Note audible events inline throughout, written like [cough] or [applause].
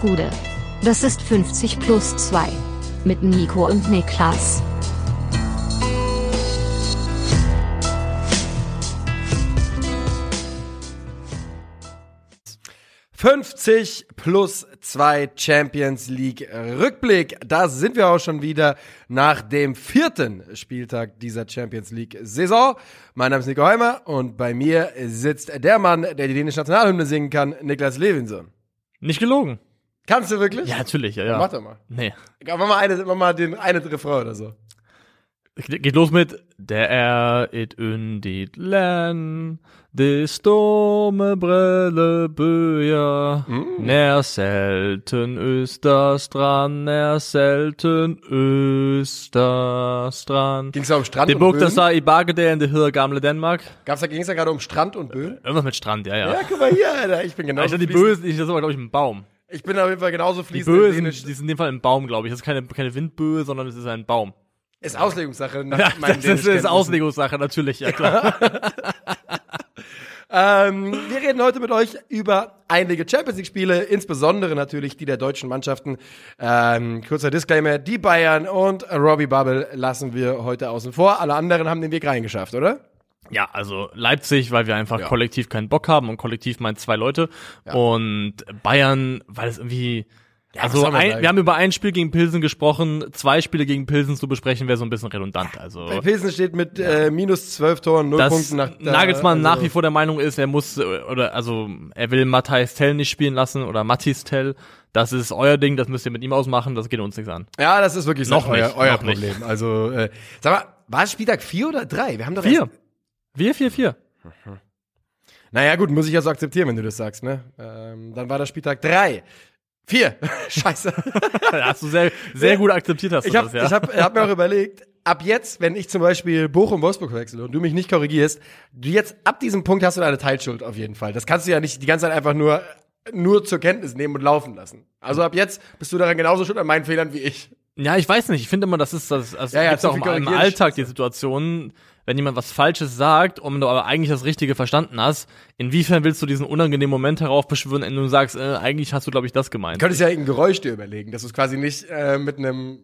Gude. Das ist 50 plus 2. Mit Nico und Niklas. »50 plus 2 Champions League Rückblick«. Da sind wir auch schon wieder nach dem vierten Spieltag dieser Champions League Saison. Mein Name ist Nico Heimer und bei mir sitzt der Mann, der die dänische Nationalhymne singen kann, Niklas Levinson. Nicht gelogen. Kannst du wirklich? Ja, natürlich, ja, ja. Mach doch mal. Nee. Mach mal, eine, mach mal den einen Refrain oder so. Geht los mit Der er et yndigt land, det storme brille bøger, Mm. nær selten Østerstrand, nær selten Østerstrand. Ging's da um Strand Det und der Böen? sig i Bakkedalen, det hedder Gamle Danmark. Gab's da, ging's da gerade um Strand und Böen? Irgendwas mit Strand, ja, ja. Ja, guck mal hier, Alter. Ich bin ich genauso dachte, die. Böse, ich, das war, glaube ich, ein Baum. Ich bin auf jeden Fall genauso Die fließend. Böse, in sind, die sind in dem Fall ein Baum, glaube ich. Das ist keine, keine Windböe, sondern es ist ein Baum. Ist Auslegungssache. Nach Ja, das ist, ist. Auslegungssache, natürlich, ja klar. [laughs] Ähm, wir reden heute mit euch über einige Champions League Spiele, insbesondere natürlich die der deutschen Mannschaften. Ähm, kurzer Disclaimer, die Bayern und Robbie Bubble lassen wir heute außen vor. Alle anderen haben den Weg reingeschafft, oder? Ja, also Leipzig, weil wir einfach Ja. kollektiv keinen Bock haben und kollektiv meint zwei Leute. Und Bayern, weil es irgendwie. was also soll man ein, wir haben über ein Spiel gegen Pilsen gesprochen, zwei Spiele gegen Pilsen zu besprechen wäre so ein bisschen redundant. Also Bei Pilsen steht mit äh, minus 12 Toren, 0 dass Punkten nach Nagelsmann also, nach wie vor der Meinung ist, er muss äh, oder also er will Matthijs Tell nicht spielen lassen oder Mattis Tell. Das ist euer Ding, das müsst ihr mit ihm ausmachen, das geht uns nichts an. Ja, das ist wirklich so Noch euer, nicht, euer noch nicht. Problem. Also, äh, sag mal, war es Spieltag 4 oder 3? Wir haben doch Vier. erst- Wir, vier, vier. Naja, gut, muss ich ja so akzeptieren, wenn du das sagst, ne? Ähm, dann war das Spieltag 3. 4. [laughs] Scheiße. [laughs] Hast du sehr, sehr gut akzeptiert hast du Ich habe das, ja. ich hab, hab mir auch überlegt, ab jetzt, wenn ich zum Beispiel Bochum-Wolfsburg wechsle und du mich nicht korrigierst, du jetzt ab diesem Punkt hast du eine Teilschuld auf jeden Fall. Das kannst du ja nicht die ganze Zeit einfach nur, nur zur Kenntnis nehmen und laufen lassen. Also ab jetzt bist du daran genauso schuld an meinen Fehlern wie ich. Ja, ich weiß nicht. Ich finde immer, das ist das. Also Ja, ja, gibt's auch im, Alltag die Situation, wenn jemand was Falsches sagt und du aber eigentlich das Richtige verstanden hast, inwiefern willst du diesen unangenehmen Moment heraufbeschwören, wenn du sagst, äh, eigentlich hast du, glaube ich, das gemeint. Du könntest ja ein Geräusch dir überlegen, dass du es quasi nicht äh, mit einem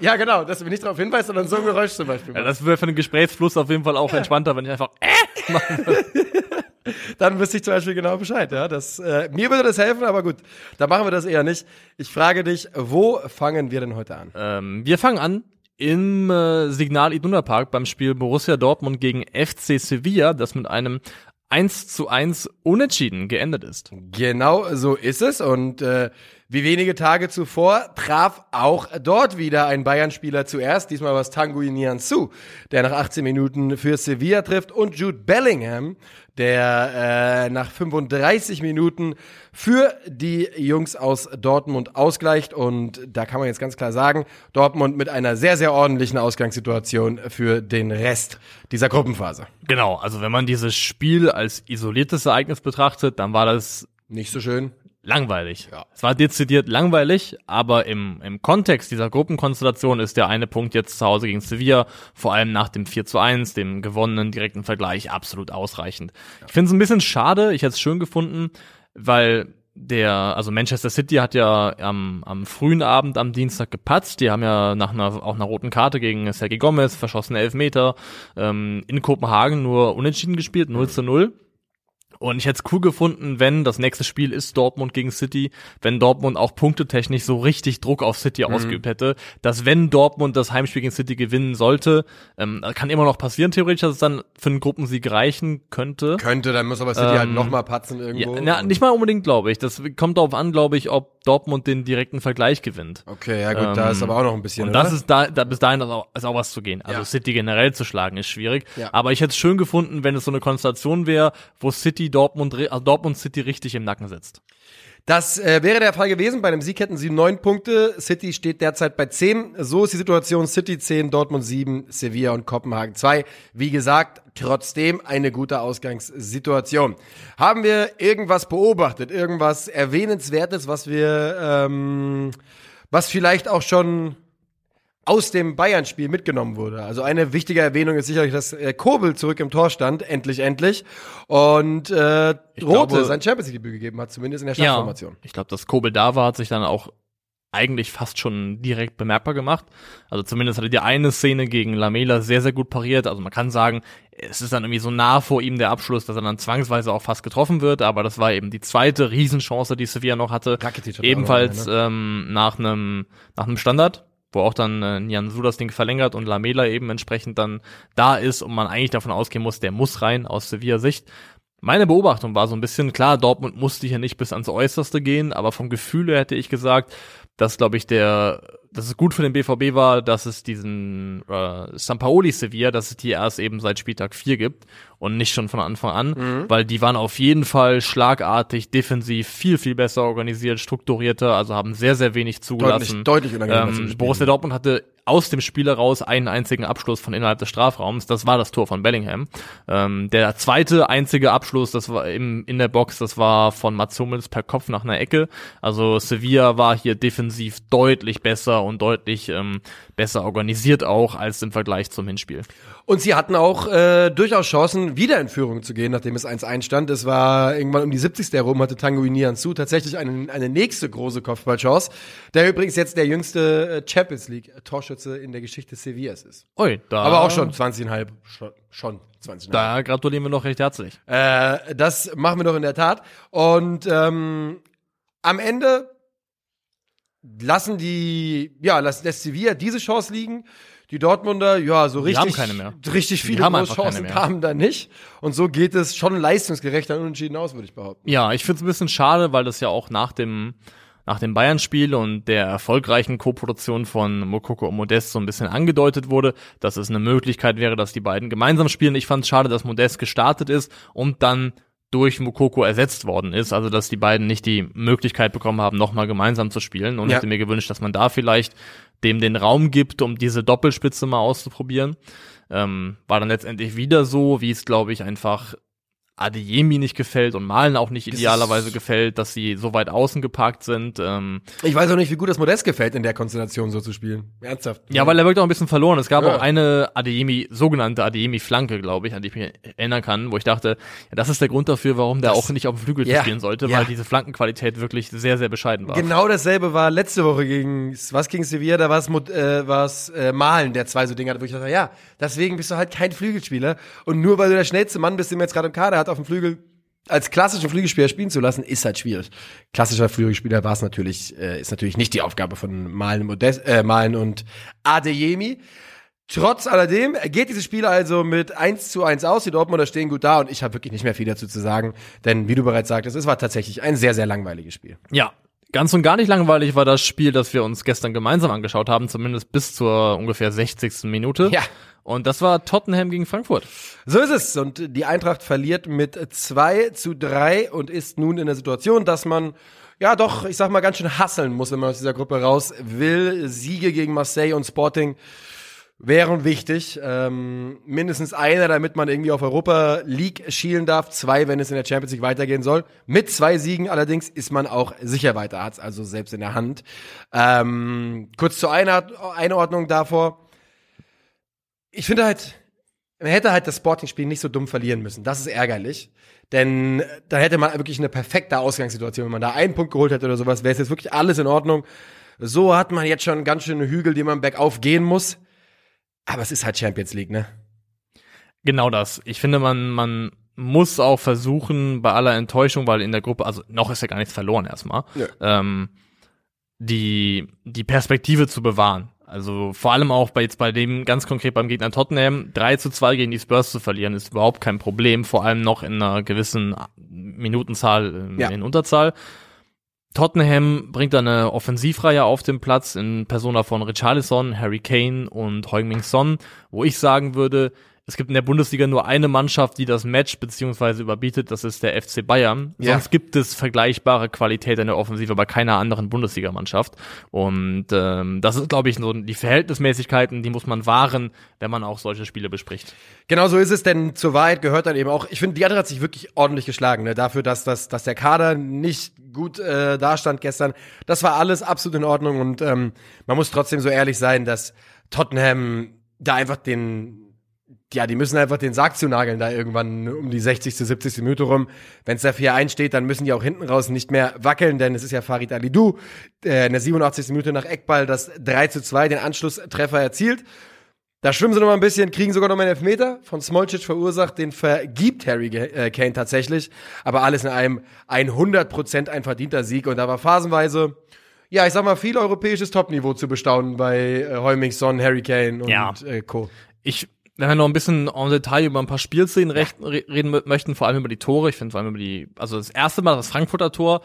Ja, genau, dass du mich nicht darauf hinweist, sondern so ein Geräusch zum Beispiel. Ja, das wäre für den Gesprächsfluss auf jeden Fall auch entspannter, wenn ich einfach äh, machen würde. [laughs] Dann wüsste ich zum Beispiel genau Bescheid. Ja? Das, äh, mir würde das helfen, aber gut, da machen wir das eher nicht. Ich frage dich, wo fangen wir denn heute an? ähm, Wir fangen an im äh, Signal Iduna Park beim Spiel Borussia Dortmund gegen FC Sevilla, das mit einem 1 zu 1 Unentschieden geendet ist. Genau so ist es. Und äh, wie wenige Tage zuvor traf auch dort wieder ein Bayern-Spieler zuerst. Diesmal war es Tanguy Nianzou, der nach 18 Minuten für Sevilla trifft. Und Jude Bellingham, der äh, nach 35 Minuten für die Jungs aus Dortmund ausgleicht. Und da kann man jetzt ganz klar sagen, Dortmund mit einer sehr, sehr ordentlichen Ausgangssituation für den Rest dieser Gruppenphase. Genau, also wenn man dieses Spiel als isoliertes Ereignis betrachtet, dann war das Nicht so schön. Langweilig. Ja. Es war dezidiert langweilig, aber im, im Kontext dieser Gruppenkonstellation ist der eine Punkt jetzt zu Hause gegen Sevilla, vor allem nach dem 4 zu 1, dem gewonnenen direkten Vergleich, absolut ausreichend. Ich finde es ein bisschen schade, ich hätte es schön gefunden, weil der, also Manchester City hat ja am, am frühen Abend am Dienstag gepatzt. Die haben ja nach einer, auch einer roten Karte gegen Sergei Gomez, verschossene Elfmeter, ähm, in Kopenhagen nur unentschieden gespielt, 0 zu 0. Und ich hätte es cool gefunden, wenn das nächste Spiel ist Dortmund gegen City, wenn Dortmund auch punktetechnisch so richtig Druck auf City ausgeübt hätte, dass wenn Dortmund das Heimspiel gegen City gewinnen sollte, ähm, kann immer noch passieren theoretisch, dass es dann für einen Gruppensieg reichen könnte. Könnte, dann muss aber City halt nochmal patzen irgendwo. Ja, na, nicht mal unbedingt, glaube ich. Das kommt darauf an, glaube ich, ob Dortmund den direkten Vergleich gewinnt. Okay, ja gut, da ist aber auch noch ein bisschen. Und das oder? ist da, da bis dahin ist auch, ist auch was zu gehen. Also Ja. City generell zu schlagen ist schwierig. Ja. Aber ich hätte es schön gefunden, wenn es so eine Konstellation wäre, wo City Dortmund, also Dortmund City richtig im Nacken sitzt. Das äh, wäre der Fall gewesen. Bei einem Sieg hätten sie neun Punkte. City steht derzeit bei zehn. So ist die Situation. City zehn, Dortmund sieben, Sevilla und Kopenhagen zwei. Wie gesagt, trotzdem eine gute Ausgangssituation. Haben wir irgendwas beobachtet? Irgendwas Erwähnenswertes, was wir, ähm, was vielleicht auch schon aus dem Bayern-Spiel mitgenommen wurde. Also eine wichtige Erwähnung ist sicherlich, dass äh, Kobel zurück im Tor stand, endlich, endlich. Und äh, Rote glaube- sein Champions League-Debüt gegeben hat, zumindest in der Startformation. Ich glaube, dass Kobel da war, hat sich dann auch eigentlich fast schon direkt bemerkbar gemacht. Also zumindest hatte die eine Szene gegen Lamela sehr, sehr gut pariert. Also man kann sagen, es ist dann irgendwie so nah vor ihm der Abschluss, dass er dann zwangsweise auch fast getroffen wird. Aber das war eben die zweite Riesenchance, die Sevilla noch hatte. Ebenfalls auch noch ähm, nach einem nach einem Standard, wo auch dann äh, Nian Su das Ding verlängert und Lamela eben entsprechend dann da ist und man eigentlich davon ausgehen muss, der muss rein aus Sevilla Sicht. Meine Beobachtung war so ein bisschen, klar, Dortmund musste hier nicht bis ans Äußerste gehen, aber vom Gefühl her hätte ich gesagt, dass, glaube ich, der, dass es gut für den BVB war, dass es diesen äh, Sampaoli Sevilla, dass es die erst eben seit Spieltag 4 gibt und nicht schon von Anfang an, Mhm. weil die waren auf jeden Fall schlagartig, defensiv, viel, viel besser organisiert, strukturierter, also haben sehr, sehr wenig zugelassen. Deutlich, deutlich Ähm. Borussia Dortmund hatte aus dem Spiel heraus einen einzigen Abschluss von innerhalb des Strafraums. Das war das Tor von Bellingham. Ähm, der zweite einzige Abschluss, das war im, in der Box, das war von Mats Hummels per Kopf nach einer Ecke. Also Sevilla war hier defensiv deutlich besser und deutlich ähm, besser organisiert auch als im Vergleich zum Hinspiel. Und sie hatten auch äh, durchaus Chancen, wieder in Führung zu gehen, nachdem es 1-1 stand. Es war irgendwann um die 70. herum, hatte Tango Nianzou tatsächlich eine, eine nächste große Kopfballchance, der übrigens jetzt der jüngste äh, Champions League Torschütze in der Geschichte Sevillas ist. Ui, da, Aber auch schon 20,5, schon, schon 20,5. Da gratulieren wir noch recht herzlich. Äh, das machen wir doch in der Tat. Und ähm, am Ende lassen die, ja, lässt, lässt Sevilla diese Chance liegen. Die Dortmunder, ja, so richtig, haben keine mehr. richtig viele Chancen kamen da nicht. Und so geht es schon leistungsgerecht an Unentschieden aus, würde ich behaupten. Ja, ich find's ein bisschen schade, weil das ja auch nach dem nach dem Bayern-Spiel und der erfolgreichen Co-Produktion von Mokoko und Modest so ein bisschen angedeutet wurde, dass es eine Möglichkeit wäre, dass die beiden gemeinsam spielen. Ich fand's schade, dass Modest gestartet ist und dann durch Mokoko ersetzt worden ist, also dass die beiden nicht die Möglichkeit bekommen haben, nochmal gemeinsam zu spielen und Ja. hätte mir gewünscht, dass man da vielleicht dem den Raum gibt, um diese Doppelspitze mal auszuprobieren. Ähm, war dann letztendlich wieder so, wie es glaube ich einfach Adeyemi nicht gefällt und Malen auch nicht idealerweise gefällt, dass sie so weit außen geparkt sind. Ähm, Ich weiß auch nicht, wie gut das Modest gefällt, in der Konstellation so zu spielen. Ernsthaft. ja, weil er wirkt auch ein bisschen verloren. Es gab Ja. auch eine Adeyemi, sogenannte Adeyemi-Flanke, glaube ich, an die ich mich erinnern kann, wo ich dachte, ja, das ist der Grund dafür, warum der Das- auch nicht auf dem Flügel Ja. spielen sollte, weil diese Flankenqualität wirklich sehr, sehr bescheiden war. Genau dasselbe war letzte Woche gegen, was gegen Sevilla, da war es äh, war's, äh, Malen, der zwei so Dinge hatte, wo ich dachte, ja, deswegen bist du halt kein Flügelspieler. Und nur weil du der schnellste Mann bist, den man jetzt gerade im Kader hat, auf dem Flügel als klassischen Flügelspieler spielen zu lassen, ist halt schwierig. Klassischer Flügelspieler war es natürlich, äh, ist natürlich nicht die Aufgabe von Malen, Modest, äh, Malen und Adeyemi. Trotz alledem geht dieses Spiel also mit 1 zu 1 aus. Die Dortmunder stehen gut da und ich habe wirklich nicht mehr viel dazu zu sagen, denn wie du bereits sagtest, es war tatsächlich ein sehr, sehr langweiliges Spiel. Ja. Ganz und gar nicht langweilig war das Spiel, das wir uns gestern gemeinsam angeschaut haben, zumindest bis zur ungefähr 60. Minute. Ja. Und das war Tottenham gegen Frankfurt. So ist es. Und die Eintracht verliert mit 2 zu 3 und ist nun in der Situation, dass man ja doch, ich sag mal, ganz schön hasseln muss, wenn man aus dieser Gruppe raus will. Siege gegen Marseille und Sporting wären wichtig. Ähm, mindestens einer, damit man irgendwie auf Europa League schielen darf. Zwei, wenn es in der Champions League weitergehen soll. Mit zwei Siegen allerdings ist man auch sicher weiter, hat's also selbst in der Hand. Ähm, kurz zur Einord- Einordnung davor. Ich finde halt, man hätte halt das Sporting-Spiel nicht so dumm verlieren müssen. Das ist ärgerlich. Denn da hätte man wirklich eine perfekte Ausgangssituation. Wenn man da einen Punkt geholt hätte oder sowas, wäre es jetzt wirklich alles in Ordnung. So hat man jetzt schon ganz schöne Hügel, die man bergauf gehen muss. Aber es ist halt Champions League, ne? Genau das. Ich finde, man, man muss auch versuchen, bei aller Enttäuschung, weil in der Gruppe, also noch ist ja gar nichts verloren erstmal, Nö. ähm, die, die Perspektive zu bewahren. Also vor allem auch bei jetzt bei dem ganz konkret beim Gegner Tottenham 3 zu 2 gegen die Spurs zu verlieren, ist überhaupt kein Problem, vor allem noch in einer gewissen Minutenzahl ähm, Ja. in Unterzahl. Tottenham bringt da eine Offensivreihe auf den Platz in Persona von Richarlison, Harry Kane und Heung-Min Son, wo ich sagen würde, es gibt in der Bundesliga nur eine Mannschaft, die das Match beziehungsweise überbietet, das ist der FC Bayern. Ja. Sonst gibt es vergleichbare Qualität in der Offensive bei keiner anderen Bundesligamannschaft. Und ähm, das ist, glaube ich, so die Verhältnismäßigkeiten, die muss man wahren, wenn man auch solche Spiele bespricht. Genau so ist es, denn zur Wahrheit gehört dann eben auch, ich finde, die andere hat sich wirklich ordentlich geschlagen, ne? dafür, dass, dass, dass der Kader nicht gut äh, dastand gestern. Das war alles absolut in Ordnung und ähm, man muss trotzdem so ehrlich sein, dass Tottenham da einfach den ja, die müssen einfach den Sarg zunageln da irgendwann um die 60. 70. Minute rum. Wenn es da 4-1 steht, dann müssen die auch hinten raus nicht mehr wackeln, denn es ist ja Farid Alidou, der in der 87. Minute nach Eckball das 3 zu 2 den Anschlusstreffer erzielt. Da schwimmen sie noch mal ein bisschen, kriegen sogar noch mal einen Elfmeter von Smolcic verursacht, den vergibt Harry äh, Kane tatsächlich. Aber alles in einem 100% ein verdienter Sieg und da war phasenweise, ja, ich sag mal, viel europäisches Topniveau zu bestaunen bei äh, Heuming Son, Harry Kane und Ja. äh, Co. Ich, wenn wir noch ein bisschen en Detail über ein paar Spielszenen re reden mö- möchten, vor allem über die Tore, ich finde vor allem über die, also das erste Mal das Frankfurter Tor,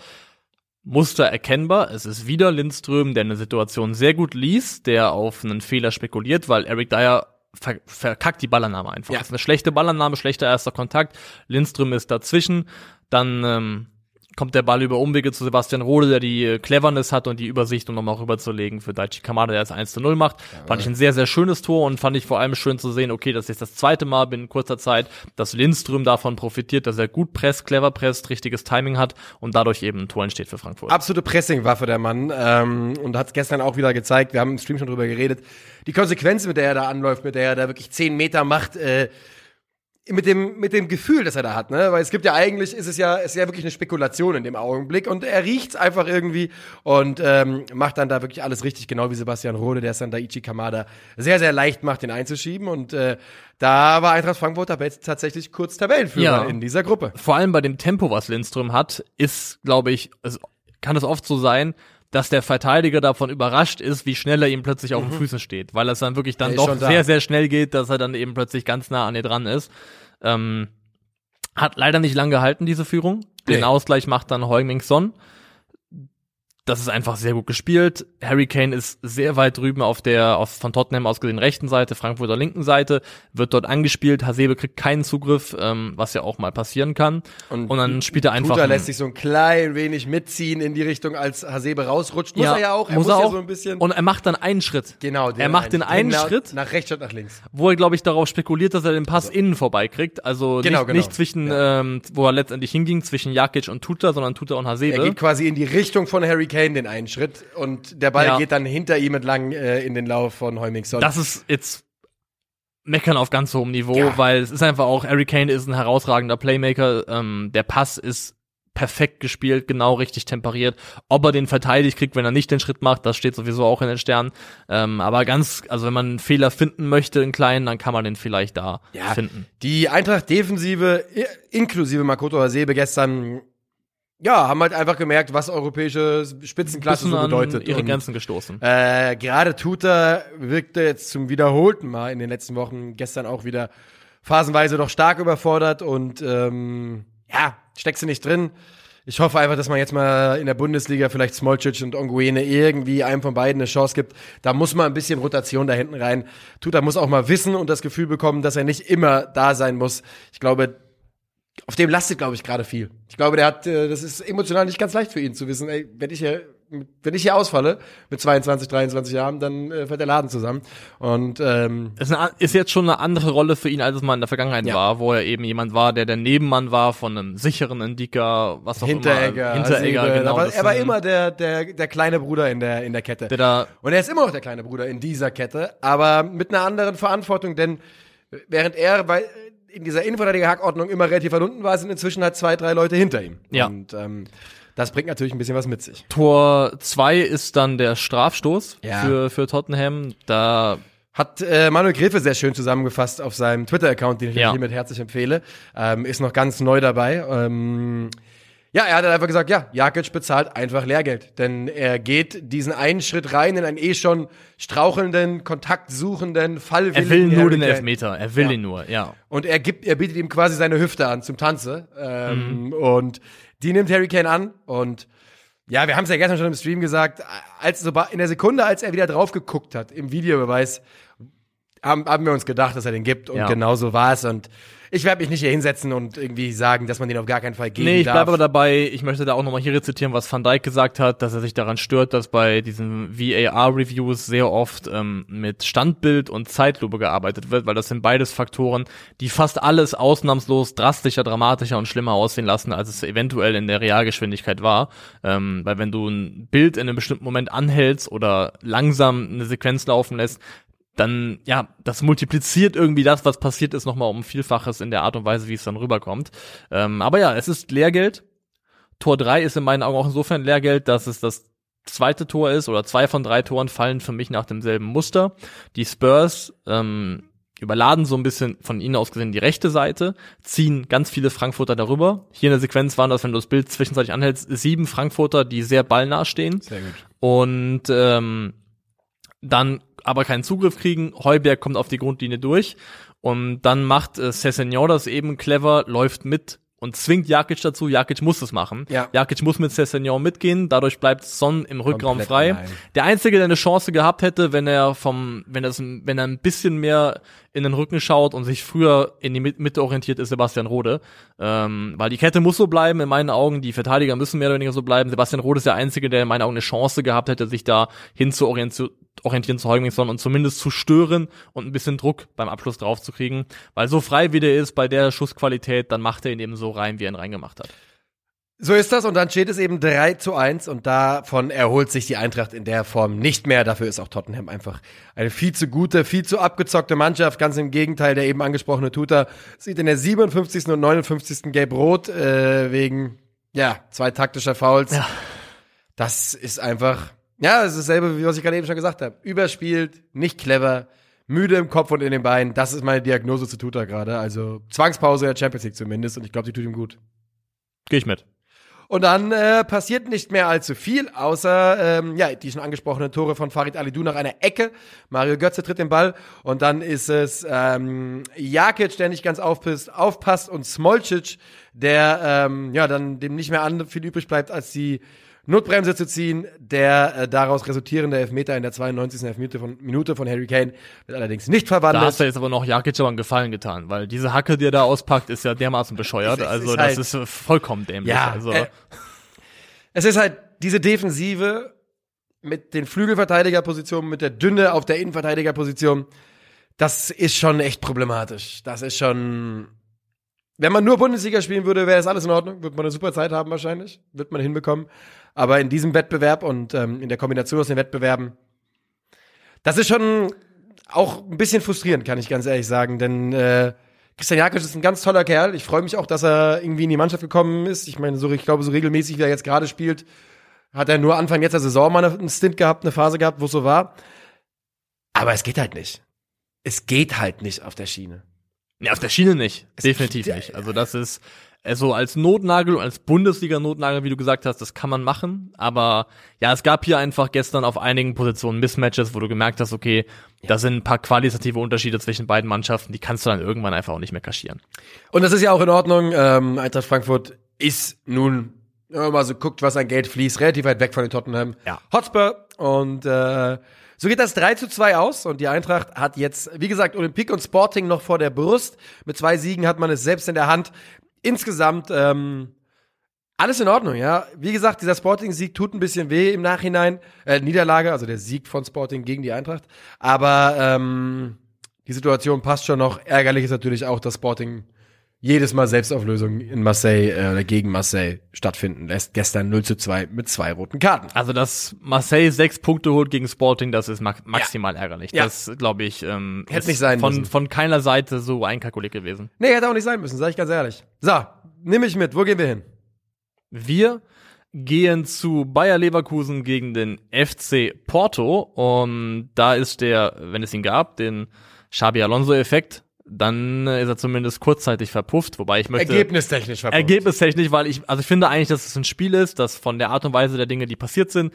Muster erkennbar. Es ist wieder Lindström, der eine Situation sehr gut liest, der auf einen Fehler spekuliert, weil Eric Dyer ver verkackt die Ballannahme einfach. Ja. Das ist eine schlechte Ballannahme, schlechter erster Kontakt. Lindström ist dazwischen. Dann ähm, kommt der Ball über Umwege zu Sebastian Rode, der die äh, Cleverness hat und die Übersicht, um nochmal rüberzulegen für Daichi Kamada, der das 1 zu 0 macht. Fand ich ein sehr, sehr schönes Tor und fand ich vor allem schön zu sehen, okay, das ist jetzt das zweite Mal binnen kurzer Zeit, dass Lindström davon profitiert, dass er gut presst, clever presst, richtiges Timing hat und dadurch eben ein Tor entsteht für Frankfurt. Absolute Pressingwaffe der Mann ähm, und hat es gestern auch wieder gezeigt. Wir haben im Stream schon drüber geredet. Die Konsequenz, mit der er da anläuft, mit der er da wirklich zehn Meter macht, äh, mit dem mit dem Gefühl, das er da hat, ne? Weil es gibt ja eigentlich ist es ja ist ja wirklich eine Spekulation in dem Augenblick und er riecht's einfach irgendwie und ähm, macht dann da wirklich alles richtig, genau wie Sebastian Rode, der es dann Daichi Kamada sehr sehr leicht macht, den einzuschieben und äh, da war Eintracht Frankfurt tatsächlich kurz Tabellenführer Ja. in dieser Gruppe. vor allem bei dem Tempo, was Lindström hat, ist, glaube ich, es kann es oft so sein, dass der Verteidiger davon überrascht ist, wie schnell er ihm plötzlich auf den Füßen steht, weil es dann wirklich dann doch da. sehr, sehr schnell geht, dass er dann eben plötzlich ganz nah an ihr dran ist. Ähm, hat leider nicht lang gehalten, diese Führung. Den Nee. Ausgleich macht dann Heung-Min Son. Das ist einfach sehr gut gespielt. Harry Kane ist sehr weit drüben auf der, auf, von Tottenham aus gesehen rechten Seite, Frankfurter linken Seite, wird dort angespielt. Hasebe kriegt keinen Zugriff, ähm, was ja auch mal passieren kann. Und, dann spielt er einfach. Tuta lässt sich so ein klein wenig mitziehen in die Richtung, als Hasebe rausrutscht. Muss er ja auch. Er muss, muss er ja auch. so ein bisschen. Und er macht dann einen Schritt. genau, er macht den einen genau, Schritt, Nach rechts statt nach links. wo er, glaube ich, darauf spekuliert, dass er den Pass innen vorbeikriegt. Also Genau, nicht, genau. nicht zwischen, ähm, wo er letztendlich hinging, zwischen Jakic und Tuta, sondern Tuta und Er Hasebe. geht quasi in die Richtung von Harry Kane den einen Schritt und der Ball Ja. geht dann hinter ihm entlang äh, in den Lauf von Heuming Son. Das ist jetzt meckern auf ganz hohem Niveau, Ja. weil es ist einfach auch, Harry Kane ist ein herausragender Playmaker. Ähm, der Pass ist perfekt gespielt, genau richtig temperiert. Ob er den verteidigt kriegt, wenn er nicht den Schritt macht, das steht sowieso auch in den Sternen. Ähm, aber ganz, also wenn man einen Fehler finden möchte, einen kleinen, dann kann man den vielleicht da Ja, finden. Die Eintracht-Defensive, inklusive Makoto Hasebe gestern, ja, haben halt einfach gemerkt, was europäische Spitzenklasse so bedeutet. ihre Und, Grenzen gestoßen. Äh, gerade Tuta wirkte jetzt zum wiederholten Mal in den letzten Wochen, gestern auch wieder phasenweise doch stark überfordert und ähm, ja, steckst du nicht drin. Ich hoffe einfach, dass man jetzt mal in der Bundesliga vielleicht Smolcic und Onguene irgendwie einem von beiden eine Chance gibt. Da muss mal ein bisschen Rotation da hinten rein. Tuta muss auch mal wissen und das Gefühl bekommen, dass er nicht immer da sein muss. Ich glaube, auf dem lastet, glaube ich, gerade viel. Ich glaube, der hat, äh, das ist emotional nicht ganz leicht für ihn zu wissen, ey, wenn ich hier, wenn ich hier ausfalle mit 22, 23 Jahren, dann äh, fällt der Laden zusammen. Und ähm, ist, eine, ist jetzt schon eine andere Rolle für ihn, als es mal in der Vergangenheit Ja. war, wo er eben jemand war, der der Nebenmann war von einem sicheren Indika, was auch Hinteregger, immer. Hinteregger, Hasebe, genau. das er war immer der, der, der kleine Bruder in der, in der Kette. der da Und er ist immer noch der kleine Bruder in dieser Kette, aber mit einer anderen Verantwortung, denn während er bei, in dieser Innenverteidiger-Hackordnung immer relativ weit unten war, sind inzwischen halt zwei, drei Leute hinter ihm. Ja. Und ähm, das bringt natürlich ein bisschen was mit sich. Tor 2 ist dann der Strafstoß Ja. für, für Tottenham. Da Hat äh, Manuel Grefe sehr schön zusammengefasst auf seinem Twitter-Account, den ich Ja. hiermit herzlich empfehle. Ähm, ist noch ganz neu dabei. Ähm, ja, er hat halt einfach gesagt, ja, Jakic bezahlt einfach Lehrgeld. Denn er geht diesen einen Schritt rein in einen eh schon strauchelnden, kontaktsuchenden, fallwilligen er will nur den. Elfmeter, er will Ja. ihn nur, ja. Und er gibt, er bietet ihm quasi seine Hüfte an zum Tanze. Ähm, Mhm. Und die nimmt Harry Kane an. Und ja, wir haben es ja gestern schon im Stream gesagt, als so in der Sekunde, als er wieder drauf geguckt hat, im Videobeweis, haben, haben wir uns gedacht, dass er den gibt und Ja. genau so war es und ich werde mich nicht hier hinsetzen und irgendwie sagen, dass man den auf gar keinen Fall geben Nee, ich bleibe aber dabei, ich möchte da auch nochmal hier rezitieren, was Van Dijk gesagt hat, dass er sich daran stört, dass bei diesen VAR-Reviews sehr oft ähm, mit Standbild und Zeitlupe gearbeitet wird, weil das sind beides Faktoren, die fast alles ausnahmslos drastischer, dramatischer und schlimmer aussehen lassen, als es eventuell in der Realgeschwindigkeit war. Ähm, weil wenn du ein Bild in einem bestimmten Moment anhältst oder langsam eine Sequenz laufen lässt, dann, ja, das multipliziert irgendwie das, was passiert ist, nochmal um Vielfaches in der Art und Weise, wie es dann rüberkommt. Ähm, aber ja, es ist Lehrgeld. Tor 3 ist in meinen Augen auch insofern Lehrgeld, dass es das zweite Tor ist oder zwei von drei Toren fallen für mich nach demselben Muster. Die Spurs ähm, überladen so ein bisschen von ihnen aus gesehen die rechte Seite, ziehen ganz viele Frankfurter darüber. Hier in der Sequenz waren das, wenn du das Bild zwischenzeitlich anhältst, sieben Frankfurter, die sehr ballnah stehen Sehr gut. und ähm, dann aber keinen Zugriff kriegen. Heuberg kommt auf die Grundlinie durch und dann macht äh, Cessignon das eben clever, läuft mit und zwingt Jakic dazu. Jakic muss es machen. Ja. Jakic muss mit Cessignon mitgehen. Dadurch bleibt Son im Rückraum Komplett frei. allein. Der einzige, der eine Chance gehabt hätte, wenn er vom, wenn das, wenn er ein bisschen mehr in den Rücken schaut und sich früher in die Mit- Mitte orientiert, ist Sebastian Rode. Ähm, weil die Kette muss so bleiben, in meinen Augen. Die Verteidiger müssen mehr oder weniger so bleiben. Sebastian Rode ist der Einzige, der in meinen Augen eine Chance gehabt hätte, sich da hin zu orientieren, orientieren zu Heugmingsson und zumindest zu stören und ein bisschen Druck beim Abschluss drauf zu kriegen. Weil so frei wie der ist bei der Schussqualität, dann macht er ihn eben so rein, wie er ihn reingemacht hat. So ist das und dann steht es eben 3 zu 1 und davon erholt sich die Eintracht in der Form nicht mehr. Dafür ist auch Tottenham einfach eine viel zu gute, viel zu abgezockte Mannschaft. Ganz im Gegenteil, der eben angesprochene Tuta sieht in der 57. und 59. Gelb-Rot äh, wegen, ja, zwei taktischer Fouls. Ja. Das ist einfach, ja, es ist dasselbe, wie was ich gerade eben schon gesagt habe. Überspielt, nicht clever, müde im Kopf und in den Beinen. Das ist meine Diagnose zu Tuta gerade. Also Zwangspause der Champions League zumindest und ich glaube, die tut ihm gut. Gehe ich mit. Und dann äh, passiert nicht mehr allzu viel, außer ähm, ja, die schon angesprochenen Tore von Farid Alidou nach einer Ecke. Mario Götze tritt den Ball und dann ist es ähm, Jakic, der nicht ganz aufpasst, aufpasst und Smolcic, der ähm, ja dann dem nicht mehr an viel übrig bleibt, als die Notbremse zu ziehen. Der äh, daraus resultierende Elfmeter in der 92. Elfminute von, Minute von Harry Kane wird allerdings nicht Da verwandelt. hast du jetzt aber noch Jakic aber einen Gefallen getan, weil diese Hacke, die er da auspackt, ist ja dermaßen bescheuert. Es ist Also halt- das ist äh, vollkommen dämlich. Ja, also, äh, es ist halt diese Defensive mit den Flügelverteidigerpositionen, mit der Dünne auf der Innenverteidigerposition. Das ist schon echt problematisch. Das ist schon. Wenn man nur Bundesliga spielen würde, wäre das alles in Ordnung. Wird man eine super Zeit haben wahrscheinlich. Wird man hinbekommen. Aber in diesem Wettbewerb und ähm, in der Kombination aus den Wettbewerben, das ist schon auch ein bisschen frustrierend, kann ich ganz ehrlich sagen. Denn äh, Christian Jakic ist ein ganz toller Kerl. Ich freue mich auch, dass er irgendwie in die Mannschaft gekommen ist. Ich meine, so, ich glaube, so regelmäßig, wie er jetzt gerade spielt, hat er nur Anfang jetzt der Saison mal einen Stint gehabt, eine Phase gehabt, wo es so war. Aber es geht halt nicht. Es geht halt nicht auf der Schiene. Nee, auf der Schiene nicht. Es- Definitiv nicht. Also das ist äh, so als Notnagel und als Bundesliga-Notnagel, wie du gesagt hast, das kann man machen. Aber ja, es gab hier einfach gestern auf einigen Positionen Mismatches, wo du gemerkt hast, okay, da sind ein paar qualitative Unterschiede zwischen beiden Mannschaften, die kannst du dann irgendwann einfach auch nicht mehr kaschieren. Und das ist ja auch in Ordnung. Ähm, Eintracht Frankfurt ist nun, wenn man mal so guckt, was an Geld fließt, relativ weit weg von den Tottenham Ja. Hotspur. Und äh, so geht das 3 zu 2 aus. Und die Eintracht hat jetzt, wie gesagt, Olympique und Sporting noch vor der Brust. Mit zwei Siegen hat man es selbst in der Hand. Insgesamt ähm, alles in Ordnung, ja. Wie gesagt, dieser Sporting-Sieg tut ein bisschen weh im Nachhinein. Äh, Niederlage, also der Sieg von Sporting gegen die Eintracht. Aber ähm, die Situation passt schon noch. Ärgerlich ist natürlich auch, dass Sporting jedes Mal Selbstauflösung in Marseille äh, oder gegen Marseille stattfinden lässt. Gestern 0 zu 2 mit zwei roten Karten. Also, dass Marseille sechs Punkte holt gegen Sporting, das ist ma maximal ärgerlich. Ja. Das, glaube ich, ähm, Hätte nicht sein von, müssen. von keiner Seite so einkalkuliert gewesen. Nee, hätte auch nicht sein müssen, sag ich ganz ehrlich. So, nimm mich mit. Wo gehen wir hin? Wir gehen zu Bayer Leverkusen gegen den FC Porto und da ist der, wenn es ihn gab, den Xabi Alonso-Effekt, dann äh, ist er zumindest kurzzeitig verpufft, wobei ich möchte Ergebnistechnisch verpufft. ergebnistechnisch, weil ich also ich finde eigentlich, dass es ein Spiel ist, das von der Art und Weise der Dinge, die passiert sind,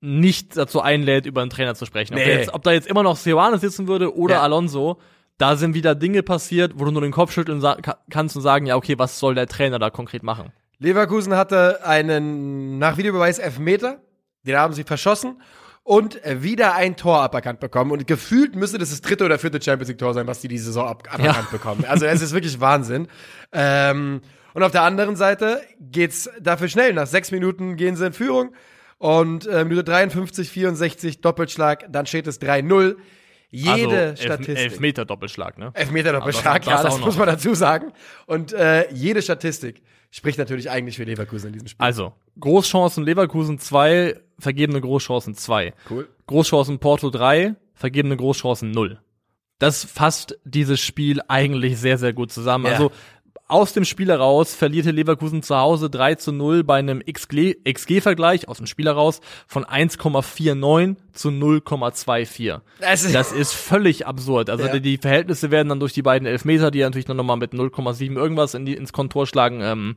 nicht dazu einlädt, über einen Trainer zu sprechen. Ob, Nee. der jetzt, ob da jetzt immer noch Sioane sitzen würde oder Ja. Alonso, da sind wieder Dinge passiert, wo du nur den Kopf schütteln kannst und sagen, ja, okay, was soll der Trainer da konkret machen? Leverkusen hatte einen nach Videobeweis Elfmeter, den haben sie verschossen und wieder ein Tor aberkannt bekommen. Und gefühlt müsste das das dritte oder vierte Champions League-Tor sein, was die diese Saison ab aberkannt bekommen. Also es ist wirklich Wahnsinn. Ähm, und auf der anderen Seite geht's dafür schnell. Nach sechs Minuten gehen sie in Führung. Und äh, Minute 53, 64, Doppelschlag, dann steht es 3-0. Jede also, Statistik. Elf, Elfmeter Doppelschlag, ne? Elfmeter Doppelschlag, das- das ja, das muss man dazu sagen. Und äh, jede Statistik spricht natürlich eigentlich für Leverkusen in diesem Spiel. Also, Großchancen Leverkusen 2, vergebene Großchancen 2. Cool. Großchancen Porto 3, vergebene Großchancen 0. Das fasst dieses Spiel eigentlich sehr, sehr gut zusammen. Ja. Also aus dem Spiel heraus verlierte Leverkusen zu Hause 3 zu 0 bei einem XG-Vergleich aus dem Spiel heraus von 1,49 zu 0,24. Das ist- Das ist völlig absurd. Also Ja. die, Verhältnisse werden dann durch die beiden Elfmeter, die natürlich noch mal mit 0,7 irgendwas in die, ins Kontor schlagen, ähm,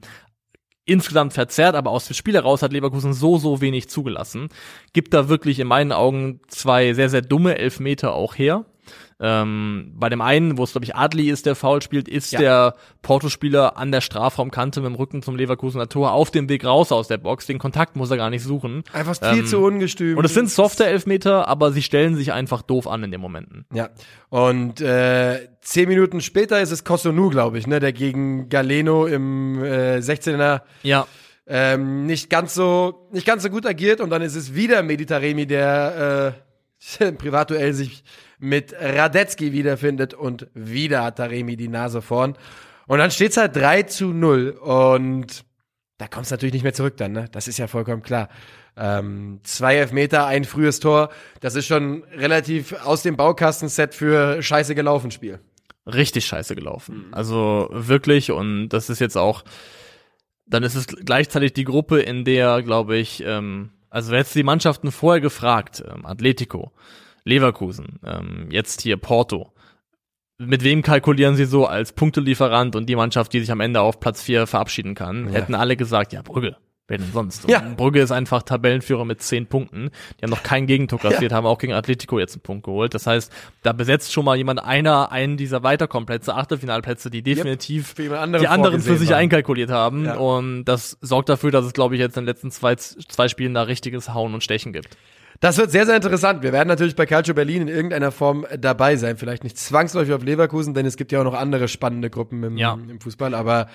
insgesamt verzerrt, aber aus dem Spiel heraus hat Leverkusen so, so wenig zugelassen. Gibt da wirklich in meinen Augen zwei sehr, sehr dumme Elfmeter auch her. Ähm, bei dem einen, wo es, glaube ich, Adli ist, der Foul spielt, ist Ja. der Porto-Spieler an der Strafraumkante mit dem Rücken zum Leverkusener Tor auf dem Weg raus aus der Box. Den Kontakt muss er gar nicht suchen. Einfach viel Ähm, zu ungestüm. Und es sind softe Elfmeter, aber sie stellen sich einfach doof an in den Momenten. Ja. Und äh, zehn Minuten später ist es Kosunu, glaube ich, ne, der gegen Galeno im äh, 16er Ja, ähm, nicht ganz so nicht ganz so gut agiert und dann ist es wieder Meditaremi, der äh, im [laughs] Privatduell sich mit Radetzky wiederfindet und wieder hat Taremi die Nase vorn. Und dann steht's halt 3 zu 0 und da kommt's natürlich nicht mehr zurück dann, ne? Das ist ja vollkommen klar. Ähm, zwei Elfmeter, ein frühes Tor, das ist schon relativ aus dem Baukastenset für scheiße gelaufen Spiel. richtig scheiße gelaufen. Also wirklich, und das ist jetzt auch, dann ist es gleichzeitig die Gruppe, in der, glaube ich, ähm, also wer jetzt die Mannschaften vorher gefragt, ähm, Atletico, Leverkusen, ähm, jetzt hier Porto, mit wem kalkulieren sie so als Punktelieferant und die Mannschaft, die sich am Ende auf Platz 4 verabschieden kann, Ja. hätten alle gesagt, ja, Brügge. Wer denn sonst? Ja. Brügge ist einfach Tabellenführer mit 10 Punkten. Die haben noch keinen Gegentor kassiert, haben auch gegen Atletico jetzt einen Punkt geholt. Das heißt, da besetzt schon mal jemand einer einen dieser Weiterkommenplätze, Achtelfinalplätze, die definitiv jemand anderen die anderen für sich waren. einkalkuliert haben. Ja. Und das sorgt dafür, dass es, glaube ich, jetzt in den letzten zwei, zwei Spielen da richtiges Hauen und Stechen gibt. Das wird sehr, sehr interessant. Wir werden natürlich bei Calcio Berlin in irgendeiner Form dabei sein. Vielleicht nicht zwangsläufig auf Leverkusen, denn es gibt ja auch noch andere spannende Gruppen im, Ja. im Fußball. Aber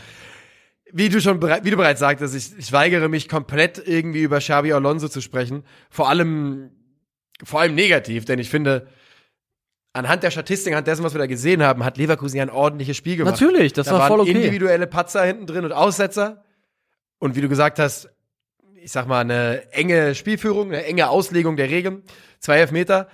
wie du schon wie du bereits sagtest, ich, ich weigere mich komplett irgendwie über Xabi Alonso zu sprechen. Vor allem, vor allem negativ, denn ich finde, anhand der Statistik, anhand dessen, was wir da gesehen haben, hat Leverkusen ja ein ordentliches Spiel gemacht. Natürlich, das da war waren voll okay. individuelle Patzer hinten drin und Aussetzer. Und wie du gesagt hast, ich sag mal, eine enge Spielführung, eine enge Auslegung der Regeln, zwei Elfmeter.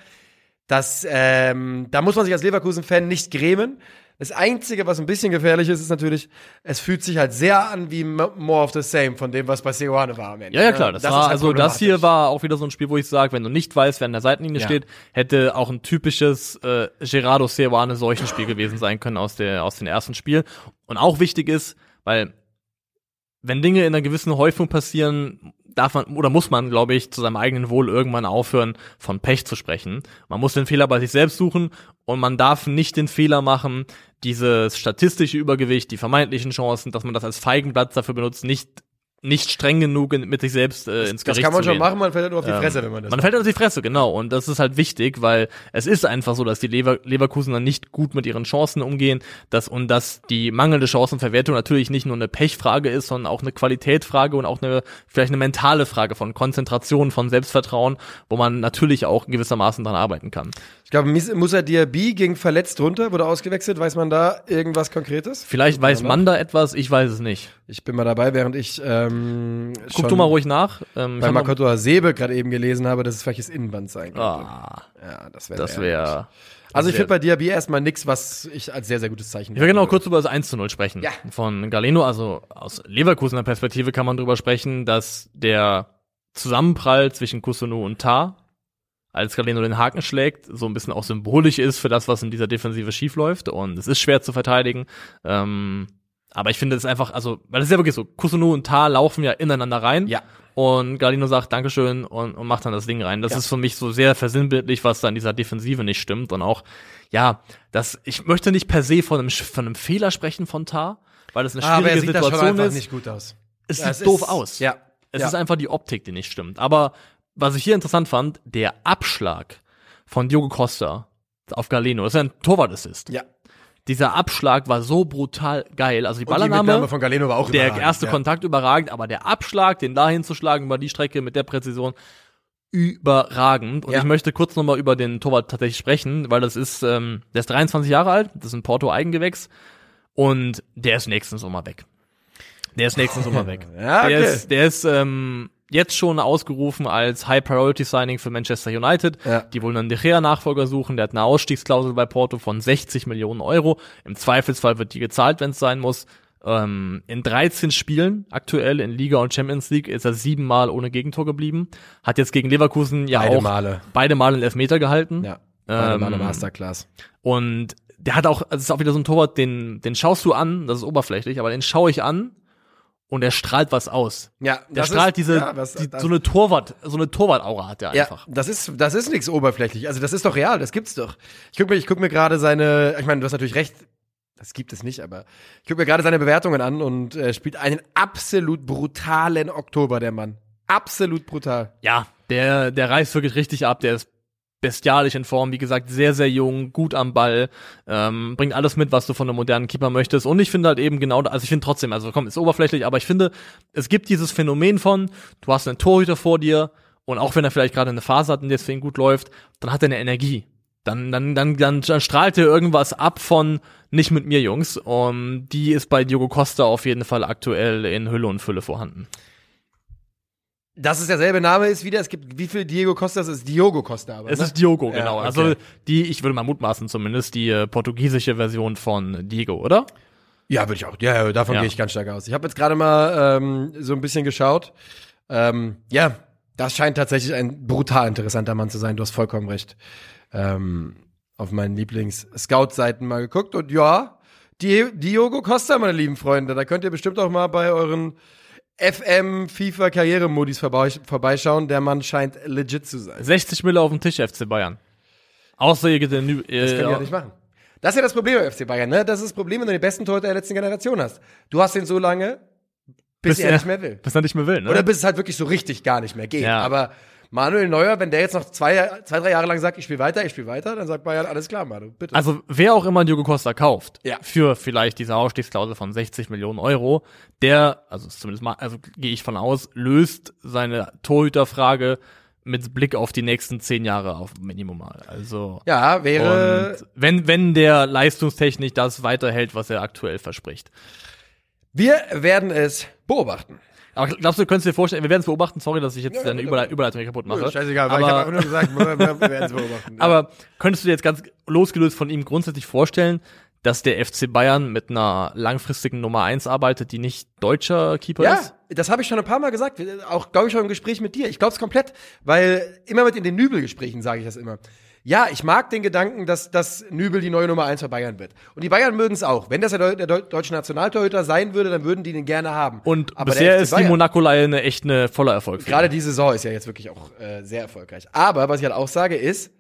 Das, ähm, da muss man sich als Leverkusen-Fan nicht grämen. Das Einzige, was ein bisschen gefährlich ist, ist natürlich, es fühlt sich halt sehr an wie more of the same von dem, was bei Seoane war am Ende. Ja, ja, ne? klar. Das, ist war, halt also das hier war auch wieder so ein Spiel, wo ich sage, wenn du nicht weißt, wer an der Seitenlinie Ja. steht, hätte auch ein typisches äh, Gerardo Seoane solchen Spiel gewesen sein können aus der aus dem ersten Spiel. Und auch wichtig ist, weil wenn Dinge in einer gewissen Häufung passieren, darf man oder muss man, glaube ich, zu seinem eigenen Wohl irgendwann aufhören, von Pech zu sprechen. Man muss den Fehler bei sich selbst suchen und man darf nicht den Fehler machen, dieses statistische Übergewicht, die vermeintlichen Chancen, dass man das als Feigenblatt dafür benutzt, nicht nicht streng genug mit sich selbst äh, ins Das Gericht kann man schon machen, man fällt halt nur auf die Ähm, Fresse, wenn man das Man fällt auf die Fresse, genau. Und das ist halt wichtig, weil es ist einfach so, dass die Lever Leverkusener nicht gut mit ihren Chancen umgehen, dass, und dass die mangelnde Chancenverwertung natürlich nicht nur eine Pechfrage ist, sondern auch eine Qualitätsfrage und auch eine, vielleicht eine mentale Frage von Konzentration, von Selbstvertrauen, wo man natürlich auch gewissermaßen dran arbeiten kann. Ich glaube, Musa Diaby ging verletzt runter, wurde ausgewechselt. Weiß man da irgendwas Konkretes? Vielleicht weiß man da etwas, ich weiß es nicht. Ich bin mal dabei, während ich ähm, Guck schon du mal ruhig nach. Ähm, noch- Makoto Hasebe gerade eben gelesen habe, dass es vielleicht das Innenband sein könnte. ah, Ja, das wäre das wäre. Also ich finde bei Diaby erstmal nix, was ich als sehr, sehr gutes Zeichen Ich will genau kurz über das 1 zu 0 sprechen. Ja. Von Galeno, also aus Leverkusener Perspektive kann man drüber sprechen, dass der Zusammenprall zwischen Kusunu und Tar, als Galeno den Haken schlägt, so ein bisschen auch symbolisch ist für das, was in dieser Defensive schiefläuft. Und es ist schwer zu verteidigen. Ähm, aber ich finde es einfach, also, weil es ist ja wirklich so, Kusunu und Tar laufen ja ineinander rein. Ja. Und Galino sagt Dankeschön und, und macht dann das Ding rein. Das Ja. ist für mich so sehr versinnbildlich, was da in dieser Defensive nicht stimmt. Und auch, ja, das, ich möchte nicht per se von einem, von einem Fehler sprechen von Tar, weil das eine Aber er schwierige sieht da schon Situation einfach ist. nicht gut aus. Es Ja, sieht doof aus. Ja. Es ja. ist einfach die Optik, die nicht stimmt. Aber was ich hier interessant fand, der Abschlag von Diogo Costa auf Galeno, das ist ja ein Torwart-Assist. Ja. Dieser Abschlag war so brutal geil. Also die Und die von Galeno war auch der überragend, erste ja. Kontakt überragend, aber der Abschlag, den dahin zu schlagen über die Strecke mit der Präzision, überragend. Und Ja. ich möchte kurz nochmal über den Torwart tatsächlich sprechen, weil das ist, ähm, der ist 23 Jahre alt, das ist ein Porto-Eigengewächs und der ist nächsten Sommer weg. Der ist nächsten Sommer [laughs] weg. Ja, okay. Der ist, der ist ähm, jetzt schon ausgerufen als High Priority Signing für Manchester United. Ja. Die wollen einen De Gea Nachfolger suchen. Der hat eine Ausstiegsklausel bei Porto von 60 Millionen Euro. Im Zweifelsfall wird die gezahlt, wenn es sein muss. Ähm, in 13 Spielen aktuell in Liga und Champions League ist er siebenmal ohne Gegentor geblieben. Hat jetzt gegen Leverkusen ja Beide auch Male. beide Male einen Elfmeter gehalten. Ja. Beide Ähm, Male Masterclass. Und der hat auch, also es ist auch wieder so ein Torwart, den, den schaust du an, das ist oberflächlich, aber den schaue ich an und der strahlt was aus. Ja, Der das strahlt ist- diese, ja, was- die, das- so eine Torwart, so eine Torwart-Aura hat der Ja, einfach. das ist, das ist nichts oberflächlich. Also das ist doch real, das gibt's doch. Ich guck mir, ich guck mir gerade seine, ich meine, du hast natürlich recht, das gibt es nicht, aber ich guck mir gerade seine Bewertungen an und äh, spielt einen absolut brutalen Oktober, der Mann. Absolut brutal. Ja, der, der reißt wirklich richtig ab, der ist bestialisch in Form, wie gesagt, sehr, sehr jung, gut am Ball, ähm, bringt alles mit, was du von einem modernen Keeper möchtest. Und ich finde halt eben genau, also ich finde trotzdem, also komm, ist oberflächlich, aber ich finde, es gibt dieses Phänomen von, du hast einen Torhüter vor dir und auch wenn er vielleicht gerade eine Phase hat und deswegen gut läuft, dann hat er eine Energie. Dann, dann, dann, dann, dann strahlt er irgendwas ab von nicht mit mir, Jungs. Und die ist bei Diogo Costa auf jeden Fall aktuell in Hülle und Fülle vorhanden. Dass es derselbe Name ist wieder, es gibt, wie viel Diego Costa es ist? Diogo Costa, aber. Es ne? ist Diogo, Ja, genau. okay. Also die, ich würde mal mutmaßen zumindest, die äh, portugiesische Version von Diego, oder? Ja, würde ich auch. Ja, ja davon Ja. gehe ich ganz stark aus. Ich habe jetzt gerade mal ähm, so ein bisschen geschaut. Ähm, ja, das scheint tatsächlich ein brutal interessanter Mann zu sein. Du hast vollkommen recht. Ähm, auf meinen Lieblings-Scout-Seiten mal geguckt und ja, Di Diogo Costa, meine lieben Freunde, da könnt ihr bestimmt auch mal bei euren FM FIFA Karrieremodis vorbei vorbeischauen. Der Mann scheint legit zu sein. 60 Mille auf dem Tisch, FC Bayern. Außer ihr geht in Nü- Das können die äh, ja nicht machen. Das ist ja das Problem beim FC Bayern, ne? Das ist das Problem, wenn du den besten Torhüter der letzten Generation hast. Du hast ihn so lange, bis, bis er nicht mehr will. [laughs] Bis er nicht mehr will, ne? Oder bis es halt wirklich so richtig gar nicht mehr geht. Ja. Aber Manuel Neuer, wenn der jetzt noch zwei, zwei drei Jahre lang sagt, ich spiele weiter, ich spiele weiter, dann sagt Bayern, alles klar, Manu, bitte. Also wer auch immer Diogo Costa kauft, Ja. für vielleicht diese Ausstiegsklausel von 60 Millionen Euro, der, also zumindest mal, also gehe ich von aus, löst seine Torhüterfrage mit Blick auf die nächsten zehn Jahre auf Minimum mal. Also ja, wäre. wenn wenn der leistungstechnisch das weiterhält, was er aktuell verspricht. Wir werden es beobachten. Aber glaubst du, du könntest dir vorstellen, wir werden es beobachten, sorry, dass ich jetzt Ja, deine ja, Überle Überleitung hier kaputt mache. Scheißegal, weil ich habe aber, nur gesagt, wir wir werden es beobachten. aber könntest du dir jetzt ganz losgelöst von ihm grundsätzlich vorstellen, dass der FC Bayern mit einer langfristigen Nummer eins arbeitet, die nicht deutscher Keeper Ja, ist? das habe ich schon ein paar Mal gesagt, auch glaube ich schon im Gespräch mit dir. Ich glaube es komplett, weil immer mit in den Nübel-Gesprächen sage ich das immer. Ja, ich mag den Gedanken, dass, dass Nübel die neue Nummer eins für Bayern wird. Und die Bayern mögen es auch. Wenn das der, der Deu- deutsche Nationaltorhüter sein würde, dann würden die den gerne haben. Und Aber bisher ist die Bayern- Monaco-Leihe eine echt eine voller Erfolg. Gerade die Saison ist ja jetzt wirklich auch äh, sehr erfolgreich. Aber was ich halt auch sage ist,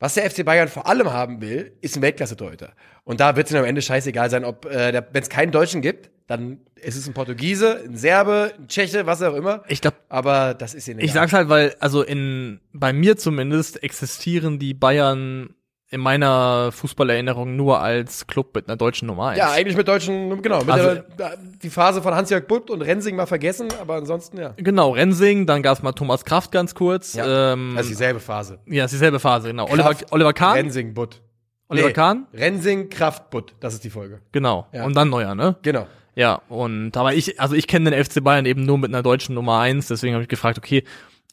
was der FC Bayern vor allem haben will, ist ein Weltklasse-Torhüter. Und da wird es am Ende scheißegal sein, ob äh, wenn es keinen Deutschen gibt, dann ist es ein Portugiese, ein Serbe, ein Tscheche, was auch immer. Ich glaube, Aber das ist ihnen ich egal. sag's halt, weil, also in, bei mir zumindest existieren die Bayern in meiner Fußballerinnerung nur als Club mit einer deutschen Nummer eins. Ja, eigentlich mit deutschen, genau. Mit Also- der, die Phase von Hans-Jörg Butt und Rensing mal vergessen, aber ansonsten, ja. Genau, Rensing, dann gab's mal Thomas Kraft ganz kurz. Ja, ähm, Das ist dieselbe Phase. ja, ist dieselbe Phase, genau. Oliver, Kraft, Oliver Kahn. Rensing, Butt. Oliver Kahn, Rensing, Kraft, Butt. Das ist die Folge. genau. Ja. Und dann Neuer, ne? Genau. Ja, und aber ich, also ich kenne den FC Bayern eben nur mit einer deutschen Nummer eins, deswegen habe ich gefragt, okay,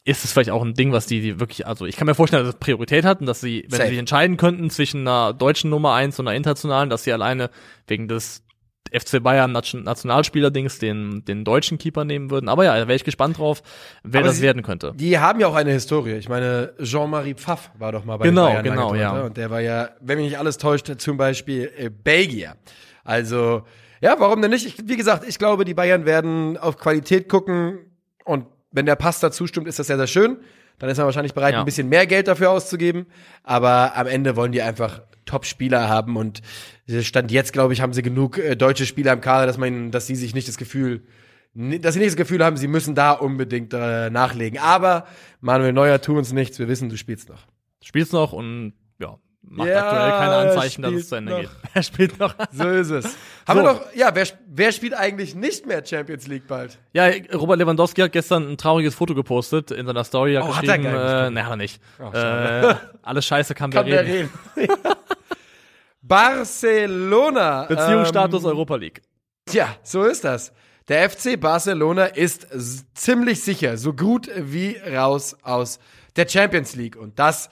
ist es vielleicht auch ein Ding, was die, die wirklich, also ich kann mir vorstellen, dass es Priorität hat und dass sie, wenn Safe. sie sich entscheiden könnten zwischen einer deutschen Nummer eins und einer internationalen, dass sie alleine wegen des FC Bayern Nation- Nationalspieler-Dings den, den deutschen Keeper nehmen würden. Aber ja, da wäre ich gespannt drauf, wer Aber das sie- werden könnte. Die haben ja auch eine Historie. Ich meine, Jean-Marie Pfaff war doch mal bei Genau, den Bayern genau, lange ja. Torhüter. Und der war ja, wenn mich nicht alles täuscht, zum Beispiel äh, Belgier. Also, ja, warum denn nicht? Ich, wie gesagt, ich glaube, die Bayern werden auf Qualität gucken und wenn der Pass dazu stimmt, ist das sehr, sehr schön. Dann ist man wahrscheinlich bereit, Ja. ein bisschen mehr Geld dafür auszugeben. Aber am Ende wollen die einfach Top-Spieler haben und Stand jetzt, glaube ich, haben sie genug äh, deutsche Spieler im Kader, dass man, dass sie sich nicht das Gefühl dass sie nicht das Gefühl haben, sie müssen da unbedingt äh, nachlegen. Aber Manuel Neuer, tu uns nichts, wir wissen, du spielst noch. Spielt's noch und macht Ja, aktuell keine Anzeichen, dass es zu Ende noch. geht. [laughs] Er spielt noch. So ist es. Haben So. wir noch, ja, wer, wer spielt eigentlich nicht mehr Champions League bald? Ja, Robert Lewandowski hat gestern ein trauriges Foto gepostet in seiner Story. Hat Oh, hat er nicht äh, nee, hat er nicht. Oh, äh, [laughs] alles Scheiße kann, Kann wer wer reden. reden? [laughs] Barcelona. Beziehungsstatus ähm, Europa League. Tja, so ist das. Der FC Barcelona ist ziemlich sicher so gut wie raus aus der Champions League. Und das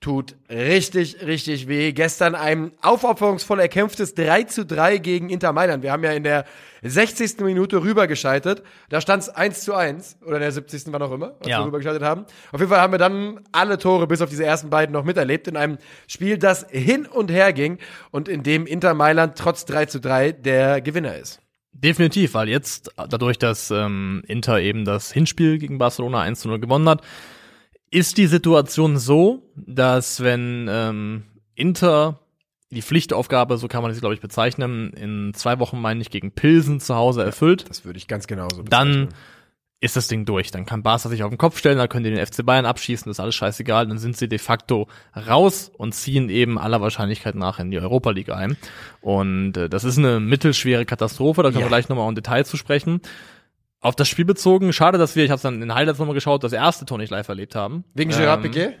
tut richtig, richtig weh. Gestern ein aufopferungsvoll erkämpftes 3 zu 3 gegen Inter Mailand. Wir haben ja in der 60. Minute rübergeschaltet. Da stand es 1 zu 1. Oder in der 70. wann auch immer, als Ja. wir rübergeschaltet haben. Auf jeden Fall haben wir dann alle Tore bis auf diese ersten beiden noch miterlebt in einem Spiel, das hin und her ging und in dem Inter Mailand trotz 3 zu 3 der Gewinner ist. Definitiv, weil jetzt, dadurch, dass ähm, Inter eben das Hinspiel gegen Barcelona 1 zu 0 gewonnen hat, ist die Situation so, dass wenn ähm, Inter die Pflichtaufgabe, so kann man das glaube ich bezeichnen, in zwei Wochen meine ich gegen Pilsen zu Hause erfüllt, Das würde ich ganz genauso dann ist das Ding durch. Dann kann Barca sich auf den Kopf stellen, dann können die den FC Bayern abschießen, das ist alles scheißegal, dann sind sie de facto raus und ziehen eben aller Wahrscheinlichkeit nach in die Europa League ein. Und äh, das ist eine mittelschwere Katastrophe, da können Ja. wir gleich nochmal im Detail zu sprechen. Auf das Spiel bezogen, schade, dass wir, ich habe es dann in Highlights nochmal geschaut, das erste Tor nicht live erlebt haben. Wegen Gerard Ähm, Piquet?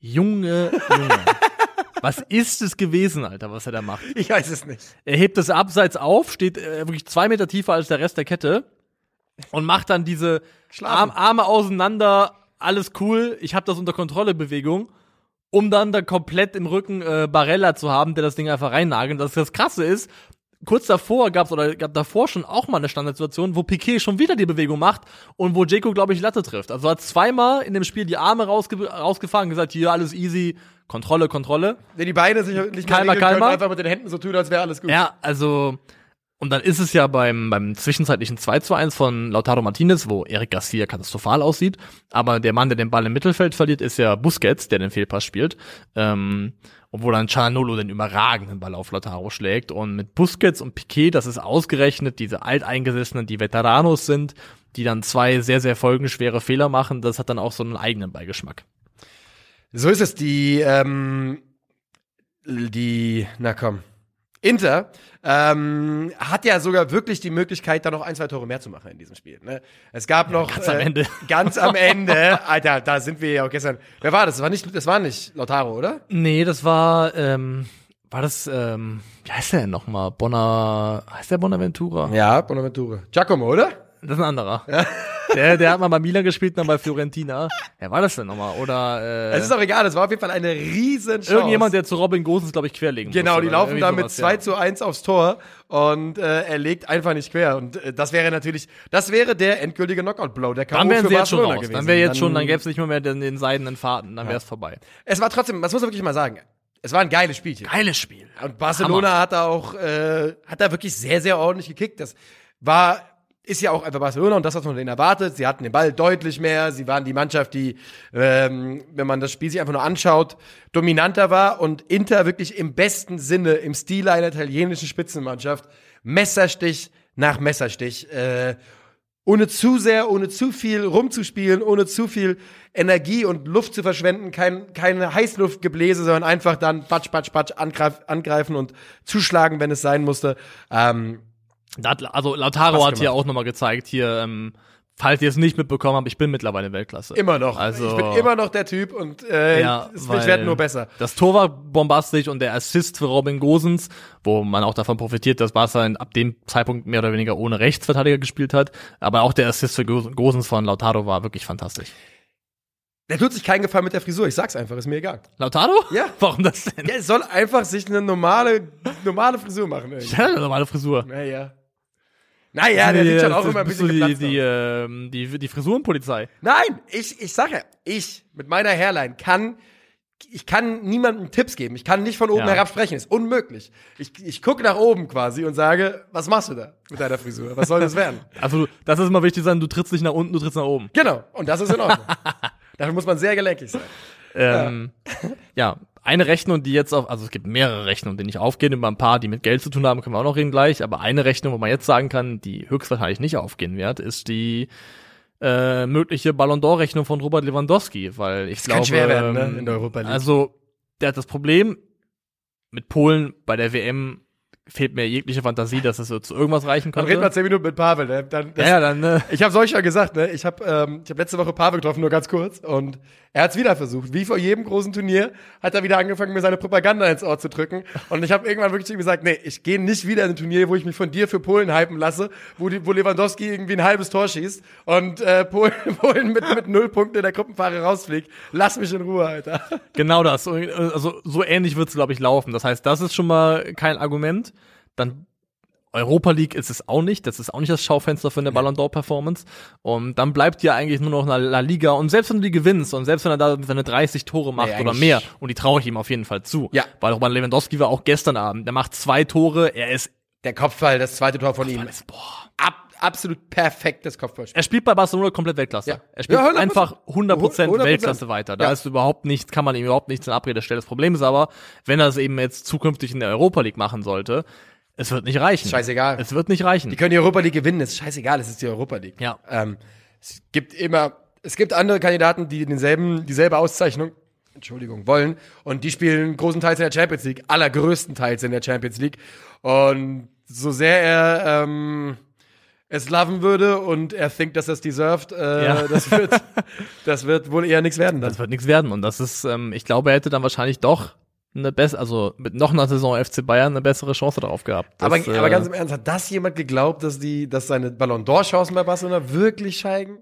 Junge, Junge. [laughs] was ist es gewesen, Alter, was er da macht? Ich weiß es nicht. Er hebt es abseits auf, steht äh, wirklich zwei Meter tiefer als der Rest der Kette und macht dann diese Arm. Arme auseinander, alles cool, ich habe das unter Kontrolle Bewegung, um dann da komplett im Rücken äh, Barella zu haben, der das Ding einfach reinnagelt. Das, das Krasse ist, kurz davor gab's oder gab davor schon auch mal eine Standardsituation, wo Piquet schon wieder die Bewegung macht und wo Jeko, glaube ich, Latte trifft. Also hat zweimal in dem Spiel die Arme rausge rausgefahren und gesagt, hier alles easy, Kontrolle, Kontrolle. Wenn die Beine sich nicht mehr Kalmer, können, kalmer. einfach mit den Händen so tun, als wäre alles gut. Ja, also, und dann ist es ja beim, beim zwischenzeitlichen 2 zu 1 von Lautaro Martinez, wo Eric Garcia katastrophal aussieht, aber der Mann, der den Ball im Mittelfeld verliert, ist ja Busquets, der den Fehlpass spielt, ähm, wo dann Cianolo den überragenden Ball auf Lautaro schlägt und mit Busquets und Piquet, das ist ausgerechnet diese Alteingesessenen, die Veteranos sind, die dann zwei sehr, sehr folgenschwere Fehler machen, das hat dann auch so einen eigenen Beigeschmack. So ist es. Die, ähm, die, na komm. Inter ähm, hat ja sogar wirklich die Möglichkeit, da noch ein, zwei Tore mehr zu machen in diesem Spiel. Ne? Es gab noch ganz am Ende. ganz am [laughs] Ende, Alter, da sind wir ja auch gestern. Wer war das? Das war nicht, das war nicht Lautaro, oder? Nee, das war, ähm, war das, ähm, wie heißt der denn nochmal? Bonner, heißt der Bonaventura? Ja, Bonaventura. Giacomo, oder? Das ist ein anderer. [laughs] Der, der hat mal bei Milan gespielt, dann bei Fiorentina. Wer war das denn nochmal? Oder, äh, Es ist auch egal, es war auf jeden Fall eine riesen Chance. irgendjemand, der zu Robin Gosens, glaube ich, querlegen Genau, musste, die laufen da mit sowas, 2 ja. zu 1 aufs Tor und äh, er legt einfach nicht quer. Und äh, das wäre natürlich, das wäre der endgültige Knockout-Blow, der. Dann wären sie jetzt schon raus. gewesen. Dann wäre jetzt schon, dann gäbe es nicht mehr, mehr den, den seidenen Faden, dann wäre es vorbei. Es war trotzdem, das muss man wirklich mal sagen, es war ein geiles Spielchen. Geiles Spiel. Und Barcelona hat da auch, äh, hat da wirklich sehr, sehr ordentlich gekickt. Das war, ist ja auch einfach Barcelona und das, was man denen erwartet. Sie hatten den Ball deutlich mehr. Sie waren die Mannschaft, die, ähm, wenn man das Spiel sich einfach nur anschaut, dominanter war und Inter wirklich im besten Sinne, im Stil einer italienischen Spitzenmannschaft, Messerstich nach Messerstich, äh, ohne zu sehr, ohne zu viel rumzuspielen, ohne zu viel Energie und Luft zu verschwenden, kein, keine Heißluftgebläse, sondern einfach dann patsch, patsch, patsch angreif, angreifen und zuschlagen, wenn es sein musste. Ähm, Also Lautaro hat hier auch nochmal gezeigt, hier, ähm, falls ihr es nicht mitbekommen habt, ich bin mittlerweile Weltklasse. immer noch. Also, ich bin immer noch der Typ und äh, Ja, ich werde nur besser. Das Tor war bombastisch und der Assist für Robin Gosens, wo man auch davon profitiert, dass Barca ab dem Zeitpunkt mehr oder weniger ohne Rechtsverteidiger gespielt hat. Aber auch der Assist für Gos- Gosens von Lautaro war wirklich fantastisch. Der tut sich keinen Gefallen mit der Frisur. Ich sag's einfach, ist mir egal. Lautaro? Ja. [laughs] Warum das denn? Der soll einfach sich eine normale, normale Frisur machen. Irgendwie. Ja, eine normale Frisur. Naja. Naja, der sieht schon auch immer ein bisschen die, geplatzt die, aus. ähm, die, die Frisurenpolizei. Nein, ich, ich sage, ich mit meiner Hairline kann, ich kann niemandem Tipps geben. Ich kann nicht von oben Ja. herab sprechen. Ist unmöglich. Ich, ich gucke nach oben quasi und sage, was machst du da mit deiner Frisur? Was soll das werden? [laughs] Also, das ist immer wichtig sein, du trittst nicht nach unten, du trittst nach oben. Genau. Und das ist in Ordnung. [laughs] Dafür muss man sehr gelenkig sein. Ähm, ja. Eine Rechnung, die jetzt auf, also es gibt mehrere Rechnungen, die nicht aufgehen, über ein paar, die mit Geld zu tun haben, können wir auch noch reden gleich, aber eine Rechnung, wo man jetzt sagen kann, die höchstwahrscheinlich nicht aufgehen wird, ist die äh, mögliche Ballon d'Or-Rechnung von Robert Lewandowski, weil ich Das glaube, kann schwer werden, ne, ähm, in der Europa League. Also, der hat das Problem mit Polen bei der WM fehlt mir jegliche Fantasie, dass es zu irgendwas reichen Dann könnte. reden wir zehn Minuten mit Pavel. Ne? Dann, das, ja, ja, dann äh, Ich habe es euch ja gesagt, ne? Ich habe ähm, ich hab letzte Woche Pavel getroffen, nur ganz kurz. Und er hat es wieder versucht. Wie vor jedem großen Turnier hat er wieder angefangen, mir seine Propaganda ins Ohr zu drücken. Und ich habe irgendwann wirklich gesagt, nee, ich gehe nicht wieder in ein Turnier, wo ich mich von dir für Polen hypen lasse, wo, die, wo Lewandowski irgendwie ein halbes Tor schießt und äh, Polen, [laughs] Polen mit, mit null Punkten in der Gruppenphase rausfliegt. Lass mich in Ruhe, Alter. Genau das. Also so ähnlich wird es, glaube ich, laufen. Das heißt, das ist schon mal kein Argument. Dann Europa League ist es auch nicht. Das ist auch nicht das Schaufenster für eine Ballon d'Or Performance. Und dann bleibt ja eigentlich nur noch eine La Liga. Und selbst wenn du die gewinnst und selbst wenn er da seine 30 Tore macht Nee, oder mehr, und die traue ich ihm auf jeden Fall zu. Ja. Weil Robert Lewandowski war auch gestern Abend. Der macht zwei Tore. Er ist, Der Kopfball, das zweite Tor von ihm. ist boah. Ab, absolut perfektes Kopfballspiel. Er spielt bei Barcelona komplett Weltklasse. Ja. Er spielt Ja, 100%. einfach 100%, 100%. Weltklasse weiter. Da Ja. ist überhaupt nicht, kann man ihm überhaupt nichts in Abrede stellen. Das Problem ist aber, wenn er es eben jetzt zukünftig in der Europa League machen sollte, es wird nicht reichen. Scheißegal. Es wird nicht reichen. Die können die Europa League gewinnen, ist scheißegal, es ist die Europa League. Ja. Ähm, es gibt immer, es gibt andere Kandidaten, die denselben, dieselbe Auszeichnung, Entschuldigung, wollen und die spielen großenteils in der Champions League, allergrößtenteils in der Champions League. Und so sehr er ähm, es loven würde und er denkt, dass er es deserved, äh, Ja. das, wird, [laughs] das wird wohl eher nichts werden dann. das wird nichts werden. Und das ist, ähm, ich glaube, er hätte dann wahrscheinlich doch eine bessere, also mit noch einer Saison FC Bayern eine bessere Chance darauf gehabt. Das, Aber, äh, aber ganz im Ernst, hat das jemand geglaubt, dass die, dass seine Ballon d'Or-Chancen bei Barcelona wirklich steigen?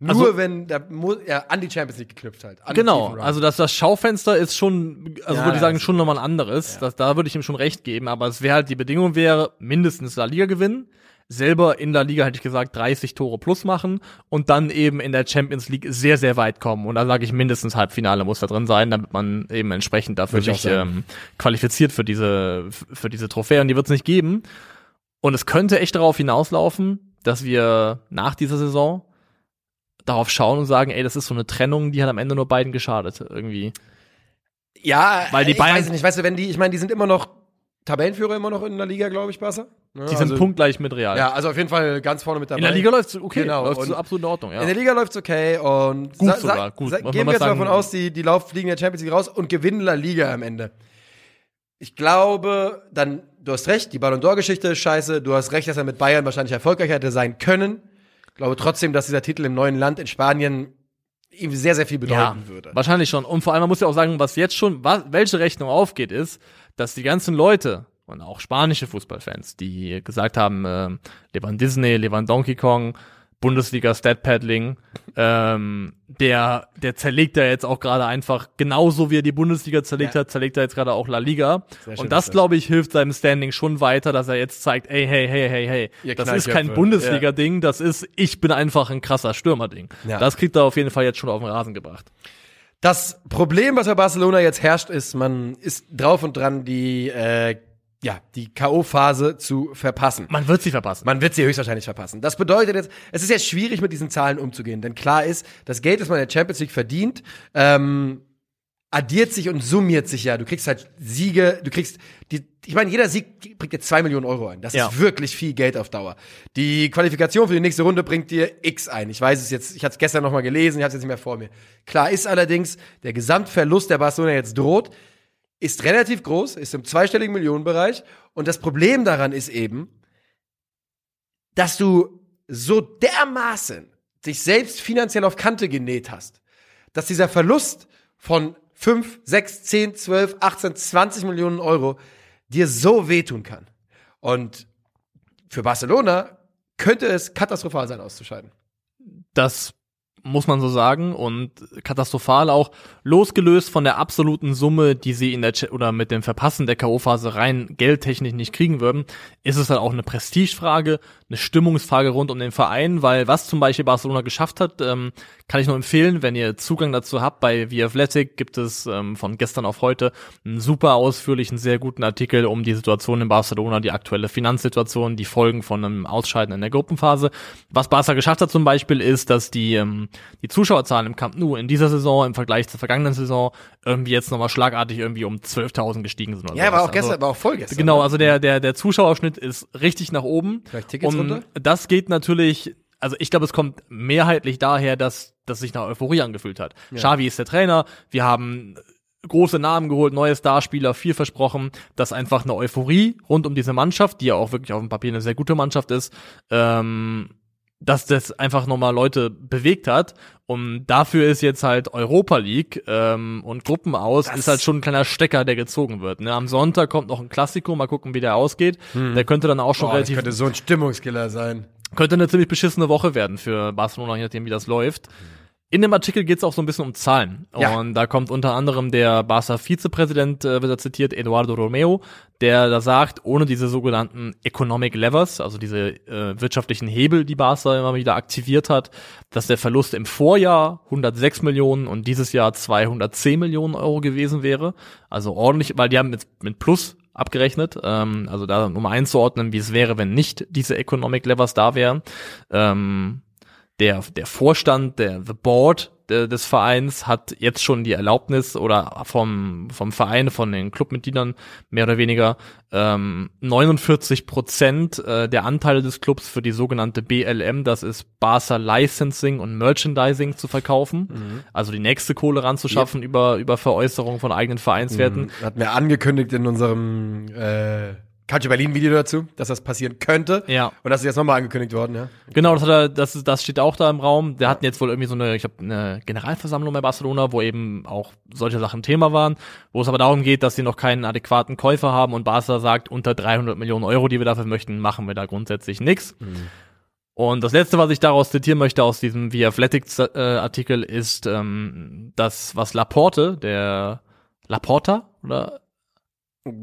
Nur Also- wenn der er an die Champions League geknüpft halt. Genau, also das, das Schaufenster ist schon, also Ja, würde ich ja, sagen, das- schon nochmal ein anderes. Das, da würde ich ihm schon recht geben, aber es wäre halt, die Bedingung wäre, mindestens La Liga gewinnen, selber in der Liga, hätte ich gesagt, 30 Tore plus machen und dann eben in der Champions League sehr, sehr weit kommen. Und da sage ich mindestens Halbfinale muss da drin sein, damit man eben entsprechend dafür sich ähm, qualifiziert für diese, für diese Trophäe und die wird es nicht geben. Und es könnte echt darauf hinauslaufen, dass wir nach dieser Saison darauf schauen und sagen, ey, das ist so eine Trennung, die hat am Ende nur beiden geschadet, irgendwie. ja, weil die ich Bayern- weiß nicht, weißt du, wenn die, ich meine, die sind immer noch Tabellenführer immer noch in der Liga, glaube ich, Barca. Ne, Die sind also, punktgleich mit Real. Ja, also auf jeden Fall ganz vorne mit dabei. In der Liga läuft's okay, Genau, läuft's und- so absolut in Ordnung, ja. In der Liga läuft's okay und Gut sogar, gut. gehen wir jetzt mal sagen. davon aus, die, die laufen, fliegen der Champions League raus und gewinnen La Liga am Ende. Ich glaube, dann, du hast recht, die Ballon d'Or-Geschichte ist scheiße. Du hast recht, dass er mit Bayern wahrscheinlich erfolgreich hätte sein können. Ich glaube trotzdem, dass dieser Titel im neuen Land in Spanien ihm sehr, sehr viel bedeuten würde. Wahrscheinlich schon. Und vor allem, man muss ja auch sagen, was jetzt schon, was, welche Rechnung aufgeht, ist, dass die ganzen Leute und auch spanische Fußballfans, die gesagt haben, äh, Levan Disney, Levan Donkey Kong, Bundesliga Stat Paddling, ähm, der, der zerlegt ja jetzt auch gerade einfach, genauso wie er die Bundesliga zerlegt Ja. hat, zerlegt er jetzt gerade auch La Liga. Schön Und das, glaube ich, hilft seinem Standing schon weiter, dass er jetzt zeigt, ey, hey, hey, hey, hey, Ihr das ist kein. Bundesliga-Ding, das ist, ich bin einfach ein krasser Stürmer-Ding. Ja. Das kriegt er auf jeden Fall jetzt schon auf den Rasen gebracht. Das Problem, was bei Barcelona jetzt herrscht, ist, man ist drauf und dran, die, äh, ja, die K.O.-Phase zu verpassen. Man wird sie verpassen. Man wird sie höchstwahrscheinlich verpassen. Das bedeutet jetzt, es ist jetzt schwierig, mit diesen Zahlen umzugehen, denn klar ist, das Geld, das man in der Champions League verdient, ähm, addiert sich und summiert sich ja. Du kriegst halt Siege, du kriegst die, ich meine, jeder Sieg bringt dir zwei Millionen Euro ein. Das Ja. ist wirklich viel Geld auf Dauer. Die Qualifikation für die nächste Runde bringt dir X ein. Ich weiß es jetzt, ich hatte es gestern noch mal gelesen, ich habe es jetzt nicht mehr vor mir. Klar ist allerdings, der Gesamtverlust der Barcelona jetzt droht, ist relativ groß, ist im zweistelligen Millionenbereich. Und das Problem daran ist eben, dass du so dermaßen dich selbst finanziell auf Kante genäht hast, dass dieser Verlust von 5, 6, 10, 12, 18, 20 Millionen Euro dir so wehtun kann. Und für Barcelona könnte es katastrophal sein, auszuscheiden. Das muss man so sagen und katastrophal auch losgelöst von der absoluten Summe, die sie in der Ch oder mit dem Verpassen der KO-Phase rein geldtechnisch nicht kriegen würden, ist es halt auch eine Prestigefrage. Eine Stimmungsfrage rund um den Verein, weil was zum Beispiel Barcelona geschafft hat, ähm, kann ich nur empfehlen, wenn ihr Zugang dazu habt. Bei The Athletic gibt es ähm, von gestern auf heute einen super ausführlichen, sehr guten Artikel um die Situation in Barcelona, die aktuelle Finanzsituation, die Folgen von einem Ausscheiden in der Gruppenphase. Was Barca geschafft hat zum Beispiel ist, dass die, ähm, die Zuschauerzahlen im Camp Nou in dieser Saison im Vergleich zur vergangenen Saison irgendwie jetzt nochmal schlagartig irgendwie um 12.000 gestiegen sind. ja, war auch gestern, also, war auch voll gestern. Genau, ne? also der, der, der Zuschauerschnitt ist richtig nach oben. Vielleicht Tickets runter? das geht natürlich also ich glaube, es kommt mehrheitlich daher, dass das sich nach Euphorie angefühlt hat. Ja. Xavi ist der Trainer, wir haben große Namen geholt, neue Starspieler, viel versprochen, dass einfach eine Euphorie rund um diese Mannschaft, die ja auch wirklich auf dem Papier eine sehr gute Mannschaft ist, ähm, dass das einfach nochmal Leute bewegt hat. Und dafür ist jetzt halt Europa League ähm, und Gruppen aus, das ist halt schon ein kleiner Stecker, der gezogen wird. Ne? Am Sonntag kommt noch ein Klassiko, mal gucken, wie der ausgeht. Hm. Der könnte dann auch schon Boah, relativ. Das könnte so ein Stimmungskiller sein. Könnte eine ziemlich beschissene Woche werden für Barcelona, je nachdem, wie das läuft. In dem Artikel geht es auch so ein bisschen um Zahlen. Ja. Und da kommt unter anderem der Barca-Vizepräsident, äh, wird da zitiert, Eduardo Romeo, der da sagt, ohne diese sogenannten Economic Levers, also diese äh, wirtschaftlichen Hebel, die Barca immer wieder aktiviert hat, dass der Verlust im Vorjahr 106 Millionen und dieses Jahr 210 Millionen Euro gewesen wäre. Also ordentlich, weil die haben mit, mit Plus abgerechnet. Ähm, also da um einzuordnen, wie es wäre, wenn nicht diese Economic Levers da wären. Ähm, der, der Vorstand, der The Board der, des Vereins hat jetzt schon die Erlaubnis oder vom, vom Verein, von den Clubmitgliedern mehr oder weniger ähm, 49 Prozent äh, der Anteile des Clubs für die sogenannte BLM, das ist Barca Licensing und Merchandising zu verkaufen. Mhm. Also die nächste Kohle ranzuschaffen yep. über, über Veräußerung von eigenen Vereinswerten. Mhm. Hat mir angekündigt in unserem äh Culture Berlin Video dazu, dass das passieren könnte. Ja. Und das ist jetzt nochmal angekündigt worden, ja. Genau, das, hat er, das, das steht auch da im Raum. Der hatten jetzt wohl irgendwie so eine, ich habe eine Generalversammlung bei Barcelona, wo eben auch solche Sachen Thema waren, wo es aber darum geht, dass sie noch keinen adäquaten Käufer haben und Barca sagt, unter 300 Millionen Euro, die wir dafür möchten, machen wir da grundsätzlich nichts. Mhm. Und das letzte, was ich daraus zitieren möchte aus diesem The Athletics äh, Artikel, ist ähm, das, was Laporte, der Laporta oder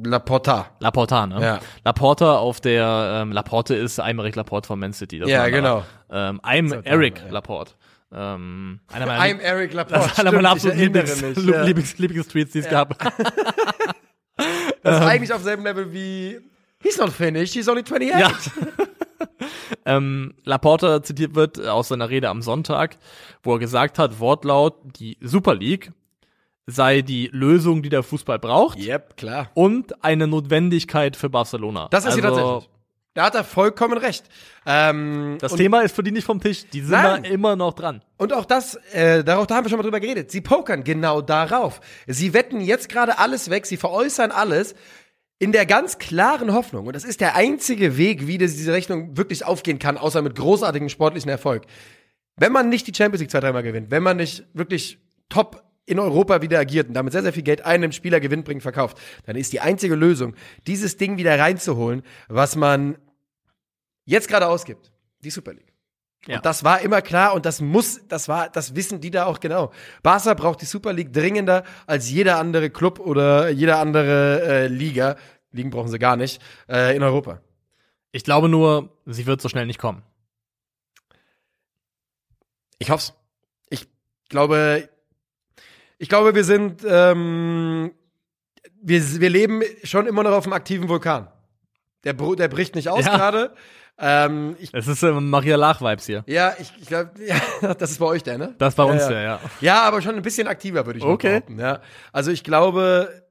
Laporta. Laporta, ne? Ja. Laporta auf der, ähm, Laporte ist Aymeric Laporte von Man City. ja, genau. Ähm, I'm so Eric ja. Laporte. Ähm, einer meiner I'm Eric Laporte. [laughs] einer meiner absoluten Lieblings, mich, ja. Lieblings, Lieblingstweets, die es ja. gab. [laughs] [laughs] das ist ähm. eigentlich auf selben Level wie He's not finished, he's only 28. Ja. ähm, Laporta zitiert wird aus seiner Rede am Sonntag, wo er gesagt hat, Wortlaut, die Super League sei die Lösung, die der Fußball braucht. Yep, klar. Und eine Notwendigkeit für Barcelona. Das ist also, sie tatsächlich. Da hat er vollkommen recht. Ähm, das Thema ist für die nicht vom Tisch. Die sind nein. da immer noch dran. Und auch das, äh, darauf, da haben wir schon mal drüber geredet. Sie pokern genau darauf. Sie wetten jetzt gerade alles weg. Sie veräußern alles in der ganz klaren Hoffnung. Und das ist der einzige Weg, wie diese Rechnung wirklich aufgehen kann, außer mit großartigem sportlichen Erfolg. Wenn man nicht die Champions League zwei, dreimal gewinnt, wenn man nicht wirklich top in Europa wieder agiert und damit sehr, sehr viel Geld einem Spieler Gewinn bringt, verkauft, dann ist die einzige Lösung, dieses Ding wieder reinzuholen, was man jetzt gerade ausgibt, die Super League. Ja. Und das war immer klar und das muss, das war, das wissen die da auch genau. Barca braucht die Super League dringender als jeder andere Club oder jeder andere äh, Liga. Ligen brauchen sie gar nicht äh, in Europa. Ich glaube nur, sie wird so schnell nicht kommen. Ich hoff's. Ich glaube, ich glaube, wir sind, ähm, wir, wir leben schon immer noch auf einem aktiven Vulkan. Der, der bricht nicht aus ja. gerade. Ähm, es ist äh, Maria Lach-Vibes hier. Ja, ich, ich glaube, [laughs] ja, das ist bei euch der, ne? Das ist bei uns ja, der, ja. Ja, aber schon ein bisschen aktiver, würde ich okay. behaupten. Ja. Also ich glaube,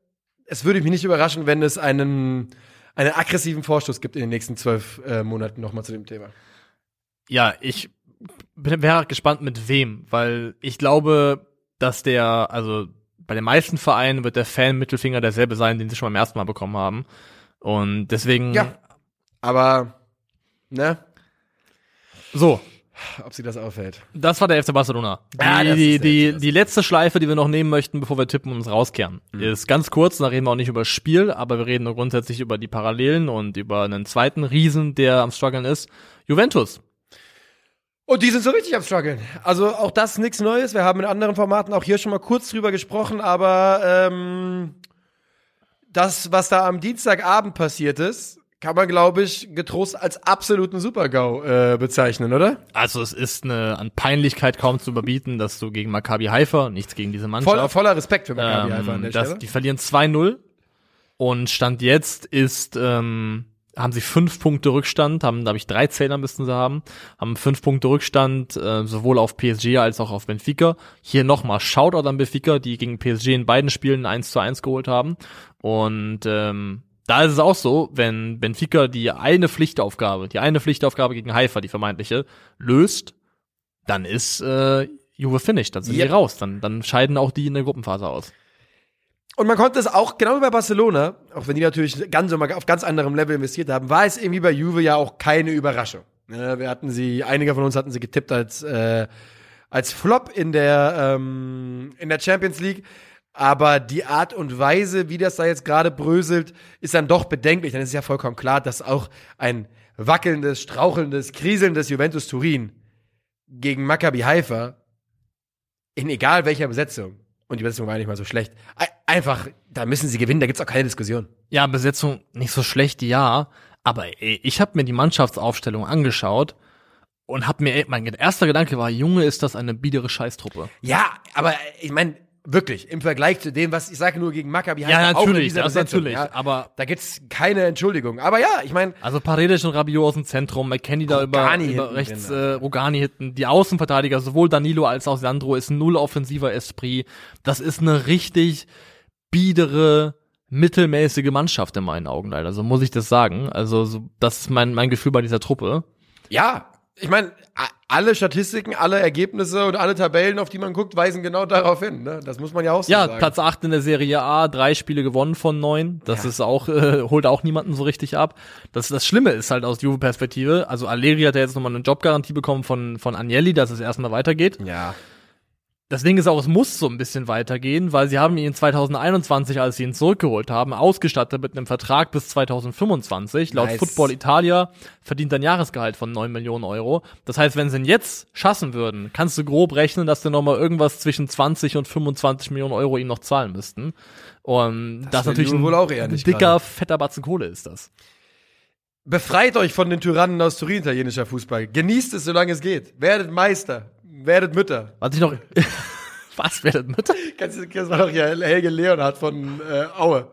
es würde mich nicht überraschen, wenn es einen, einen aggressiven Vorstoß gibt in den nächsten zwölf äh, Monaten nochmal zu dem Thema. Ja, ich wäre gespannt mit wem, weil ich glaube, dass der, also bei den meisten Vereinen wird der Fan-Mittelfinger derselbe sein, den sie schon beim ersten Mal bekommen haben. Und deswegen. Ja. Aber, ne? So. Ob sie das auffällt. Das war der FC Barcelona. Die, ja, die, die, die letzte Schleife, die wir noch nehmen möchten, bevor wir tippen und uns rauskehren, mhm. ist ganz kurz, da reden wir auch nicht über das Spiel, aber wir reden nur grundsätzlich über die Parallelen und über einen zweiten Riesen, der am struggeln ist. Juventus. Und die sind so richtig am struggeln. Also auch das nichts Neues. Wir haben in anderen Formaten auch hier schon mal kurz drüber gesprochen, aber ähm, das, was da am Dienstagabend passiert ist, kann man, glaube ich, getrost als absoluten Super-GAU äh, bezeichnen, oder? Also es ist eine an Peinlichkeit kaum zu überbieten, dass du gegen Maccabi Haifa, nichts gegen diese Mannschaft. Voll, voller Respekt für Maccabi ähm, Haifa an der das, Stelle. Die verlieren 2-0 und Stand jetzt ist, ähm, haben sie fünf Punkte Rückstand, haben, da habe ich drei Zähler müssten sie haben, haben fünf Punkte Rückstand, äh, sowohl auf PSG als auch auf Benfica. Hier nochmal Shoutout an Benfica, die gegen PSG in beiden Spielen 1 zu 1 geholt haben. Und ähm, da ist es auch so, wenn Benfica die eine Pflichtaufgabe, die eine Pflichtaufgabe gegen Haifa, die vermeintliche, löst, dann ist äh, Juve finished, dann sind Yep. die raus, dann, dann scheiden auch die in der Gruppenphase aus. Und man konnte es auch, genau wie bei Barcelona, auch wenn die natürlich ganz, auf ganz anderem Level investiert haben, war es irgendwie bei Juve ja auch keine Überraschung. Ne, Wir hatten sie, einige von uns hatten sie getippt als, äh, als Flop in der, ähm, in der Champions League. Aber die Art und Weise, wie das da jetzt gerade bröselt, ist dann doch bedenklich. Dann ist es ja vollkommen klar, dass auch ein wackelndes, strauchelndes, kriselndes Juventus Turin gegen Maccabi Haifa in egal welcher Besetzung, und die Besetzung war nicht mal so schlecht, einfach, da müssen sie gewinnen, da gibt's auch keine Diskussion. Ja, Besetzung nicht so schlecht, ja. Aber ey, ich habe mir die Mannschaftsaufstellung angeschaut und hab mir, ey, mein erster Gedanke war, Junge, ist das eine biedere Scheißtruppe. Ja, aber ich meine, wirklich, im Vergleich zu dem, was ich sage nur gegen Maccabi Ja, natürlich, das Besetzung, natürlich. Ja, Aber da gibt's keine Entschuldigung. Aber ja, ich meine, also Paredes und Rabiot aus dem Zentrum, McKenny da über, über rechts, drin, äh, Rogani hinten, die Außenverteidiger, sowohl Danilo als auch Sandro, ist null offensiver Esprit. Das ist eine richtig biedere, mittelmäßige Mannschaft in meinen Augen leider. So muss ich das sagen. Also so, das ist mein, mein Gefühl bei dieser Truppe. ja, ich meine, alle Statistiken, alle Ergebnisse und alle Tabellen, auf die man guckt, weisen genau darauf hin. Ne? Das muss man ja auch so Ja, sagen. Platz 8 in der Serie A, drei Spiele gewonnen von neun. Das ist auch, äh, holt auch niemanden so richtig ab. Das, das Schlimme ist halt aus Juve-Perspektive, also Allegri hat ja jetzt nochmal eine Jobgarantie bekommen von, von Agnelli, dass es erstmal weitergeht. Ja. Das Ding ist auch, es muss so ein bisschen weitergehen, weil sie haben ihn 2021, als sie ihn zurückgeholt haben, ausgestattet mit einem Vertrag bis 2025. Laut Nice. Football Italia verdient er ein Jahresgehalt von 9 Millionen Euro. Das heißt, wenn sie ihn jetzt schaffen würden, kannst du grob rechnen, dass sie nochmal irgendwas zwischen 20 und 25 Millionen Euro ihm noch zahlen müssten. Und das, will natürlich ein, wohl auch eher nicht dicker, gerade. fetter Batzen Kohle ist das. Befreit euch von den Tyrannen aus Turin, italienischer Fußball. Genießt es, solange es geht. Werdet Meister. Werdet Mütter. Was ich noch, [laughs] was werdet Mütter? Kennst du, das war doch ja Helge Leonhardt von äh, Aue.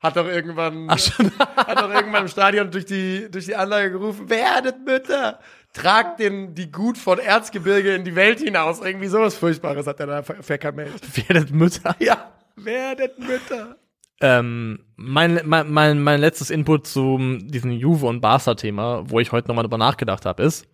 Hat doch irgendwann, [laughs] hat doch irgendwann im Stadion durch die, durch die Anlage gerufen, werdet Mütter! Tragt den, die Gut von Erzgebirge in die Welt hinaus. Irgendwie sowas Furchtbares hat er da ver- verkamelt. werdet Mütter? Ja, werdet Mütter! Ähm, mein, mein, mein, mein letztes Input zu diesem Juve- und Barca-Thema, wo ich heute nochmal drüber nachgedacht habe, ist,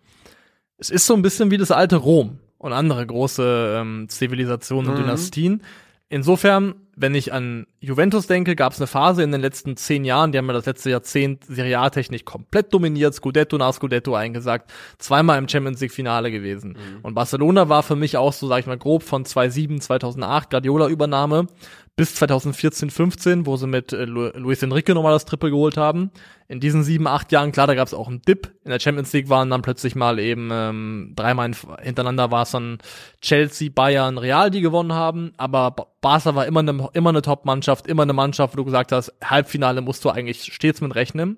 es ist so ein bisschen wie das alte Rom und andere große ähm, Zivilisationen und Dynastien. Insofern, wenn ich an Juventus denke, gab es eine Phase in den letzten zehn Jahren, die haben ja das letzte Jahrzehnt Serie A-technisch komplett dominiert, Scudetto nach Scudetto eingesagt, zweimal im Champions League-Finale gewesen. Und Barcelona war für mich auch so, sag ich mal, grob von 2007, 2008, Guardiola-Übernahme, bis 2014, 15, wo sie mit äh, Lu Luis Enrique nochmal das Triple geholt haben. In diesen sieben, acht Jahren, klar, da gab es auch einen Dip. In der Champions League waren dann plötzlich mal eben ähm, dreimal in, hintereinander war es dann Chelsea, Bayern, Real, die gewonnen haben. Aber Ba- Barca war immer eine, immer eine Top-Mannschaft, immer eine Mannschaft, wo du gesagt hast, Halbfinale musst du eigentlich stets mit rechnen.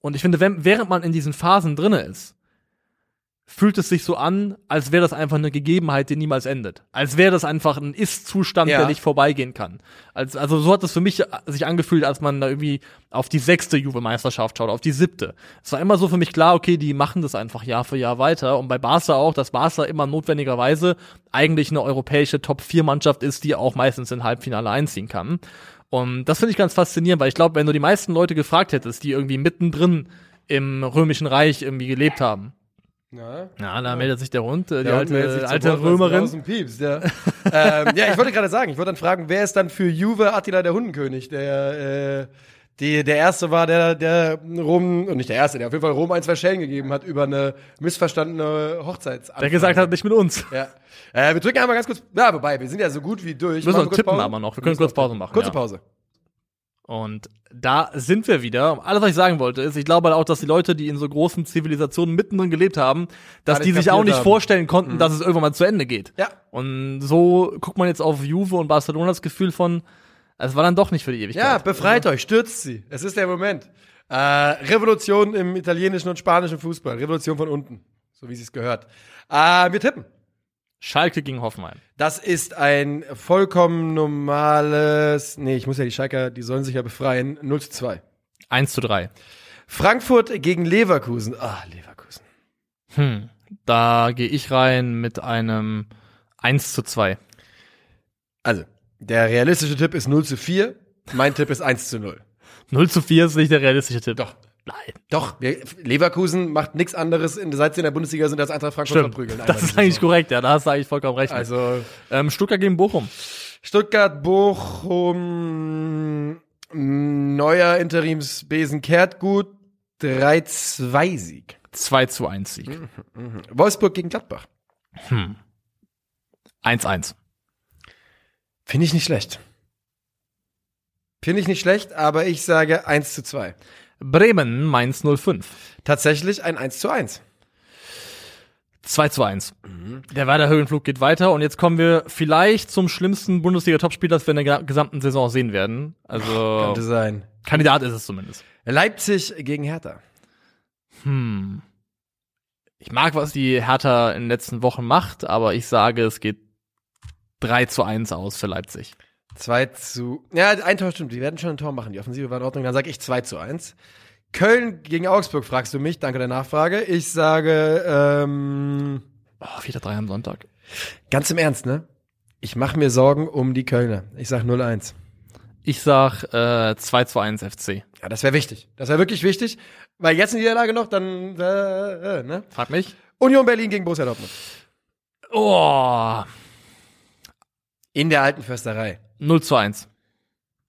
Und ich finde, wenn, während man in diesen Phasen drinne ist, fühlt es sich so an, als wäre das einfach eine Gegebenheit, die niemals endet. Als wäre das einfach ein Ist-Zustand, Ja. der nicht vorbeigehen kann. Als, also so hat es für mich sich angefühlt, als man da irgendwie auf die sechste Juve-Meisterschaft schaut, auf die siebte. Es war immer so für mich klar, okay, die machen das einfach Jahr für Jahr weiter. Und bei Barca auch, dass Barca immer notwendigerweise eigentlich eine europäische Top-4-Mannschaft ist, die auch meistens in Halbfinale einziehen kann. Und das finde ich ganz faszinierend, weil ich glaube, wenn du die meisten Leute gefragt hättest, die irgendwie mittendrin im Römischen Reich irgendwie gelebt haben, Na? ja, da meldet sich der Hund, äh, die Der Hund alte, zur alte Römerin. Piepst, ja. [laughs] ähm, ja, ich wollte gerade sagen, ich wollte dann fragen, wer ist dann für Juve Attila der Hundenkönig, der, äh, die, der erste war, der, der Rom, und nicht der erste, der auf jeden Fall Rom ein, zwei Schellen gegeben hat über eine missverstandene Hochzeitsanfrage. Der gesagt hat, nicht mit uns. Ja. Äh, wir drücken einmal ganz kurz, ja, wobei, wir sind ja so gut wie durch. Wir müssen noch kurz tippen Pause? aber noch. Wir können kurz Pause machen. Kurze ja. Pause. Und da sind wir wieder. Alles, was ich sagen wollte, ist, ich glaube halt auch, dass die Leute, die in so großen Zivilisationen mittendrin gelebt haben, dass Gar die sich auch nicht haben. Mhm. vorstellen konnten, dass es irgendwann mal zu Ende geht. Ja. Und so guckt man jetzt auf Juve und Barcelona das Gefühl von, es war dann doch nicht für die Ewigkeit. Ja, befreit euch, stürzt sie. Es ist der Moment. Äh, Revolution im italienischen und spanischen Fußball. Revolution von unten. So wie sie es gehört. Äh, wir tippen. Schalke gegen Hoffenheim. Das ist ein vollkommen normales. Nee, ich muss ja die Schalker, die sollen sich ja befreien. 0 zu 2. 1 zu 3. Frankfurt gegen Leverkusen. Ah, Leverkusen. Hm. Da gehe ich rein mit einem 1 zu 2. Also, der realistische Tipp ist 0 zu 4. Mein Tipp ist 1 zu 0. 0 [laughs] zu 4 ist nicht der realistische Tipp. Doch. Nein. Doch, Leverkusen macht nichts anderes, in, seit sie in der Bundesliga sind, als Eintracht Frankfurt Stimmt. verprügeln. Das ist eigentlich korrekt, ja, da hast du eigentlich vollkommen recht. Also, ähm, Stuttgart gegen Bochum. Stuttgart, Bochum, neuer Interimsbesen kehrt gut, 3-2-Sieg. 2 zu 1 Sieg. Wolfsburg gegen Gladbach. 1-1. Finde ich nicht schlecht. Finde ich nicht schlecht, aber ich sage 1 zu 2. Bremen, Mainz 05. Tatsächlich ein 1 zu 1. 2 zu 1. Der Werder Höhenflug geht weiter und jetzt kommen wir vielleicht zum schlimmsten Bundesliga-Topspieler, das wir in der ge- gesamten Saison sehen werden. Also, Könnte sein. Kandidat ist es zumindest. Leipzig gegen Hertha. Hm. Ich mag, was die Hertha in den letzten Wochen macht, aber ich sage, es geht 3 zu 1 aus für Leipzig. 2 zu. Ja, ein Tor stimmt. Die werden schon ein Tor machen. Die Offensive war in Ordnung. Dann sage ich 2 zu 1. Köln gegen Augsburg fragst du mich. Danke der Nachfrage. Ich sage, ähm, Oh, wieder 3 am Sonntag. ganz im Ernst, ne? Ich mache mir Sorgen um die Kölner. Ich sag 0-1. Ich sag äh, 2 zu 1 FC. Ja, das wäre wichtig. Das wäre wirklich wichtig. Weil jetzt eine Niederlage noch, dann, äh, äh, ne? Frag mich. Union Berlin gegen Borussia Dortmund. Oh, In der alten Försterei. 0 zu 1.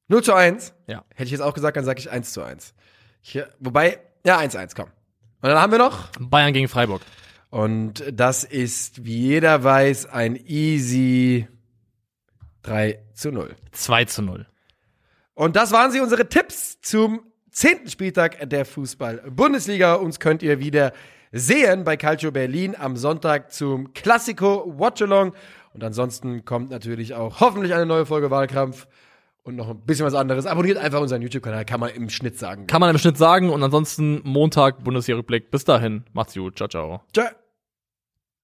0 zu 1. Ja. Hätte ich jetzt auch gesagt, dann sage ich 1 zu 1. Hier, wobei, ja, 1-1, komm. Und dann haben wir noch, Bayern gegen Freiburg. und das ist, wie jeder weiß, ein easy 3 zu 0. 2 zu 0. Und das waren sie, unsere Tipps zum zehnten Spieltag der Fußball-Bundesliga. Uns könnt ihr wieder sehen bei Calcio Berlin am Sonntag zum Classico Watchalong. Und ansonsten kommt natürlich auch hoffentlich eine neue Folge Wahlkampf und noch ein bisschen was anderes. Abonniert einfach unseren YouTube-Kanal, kann man im Schnitt sagen. Kann man im Schnitt sagen und ansonsten Montag Bundesliga-Rückblick. Bis dahin, macht's gut. Ciao, ciao. Tschö.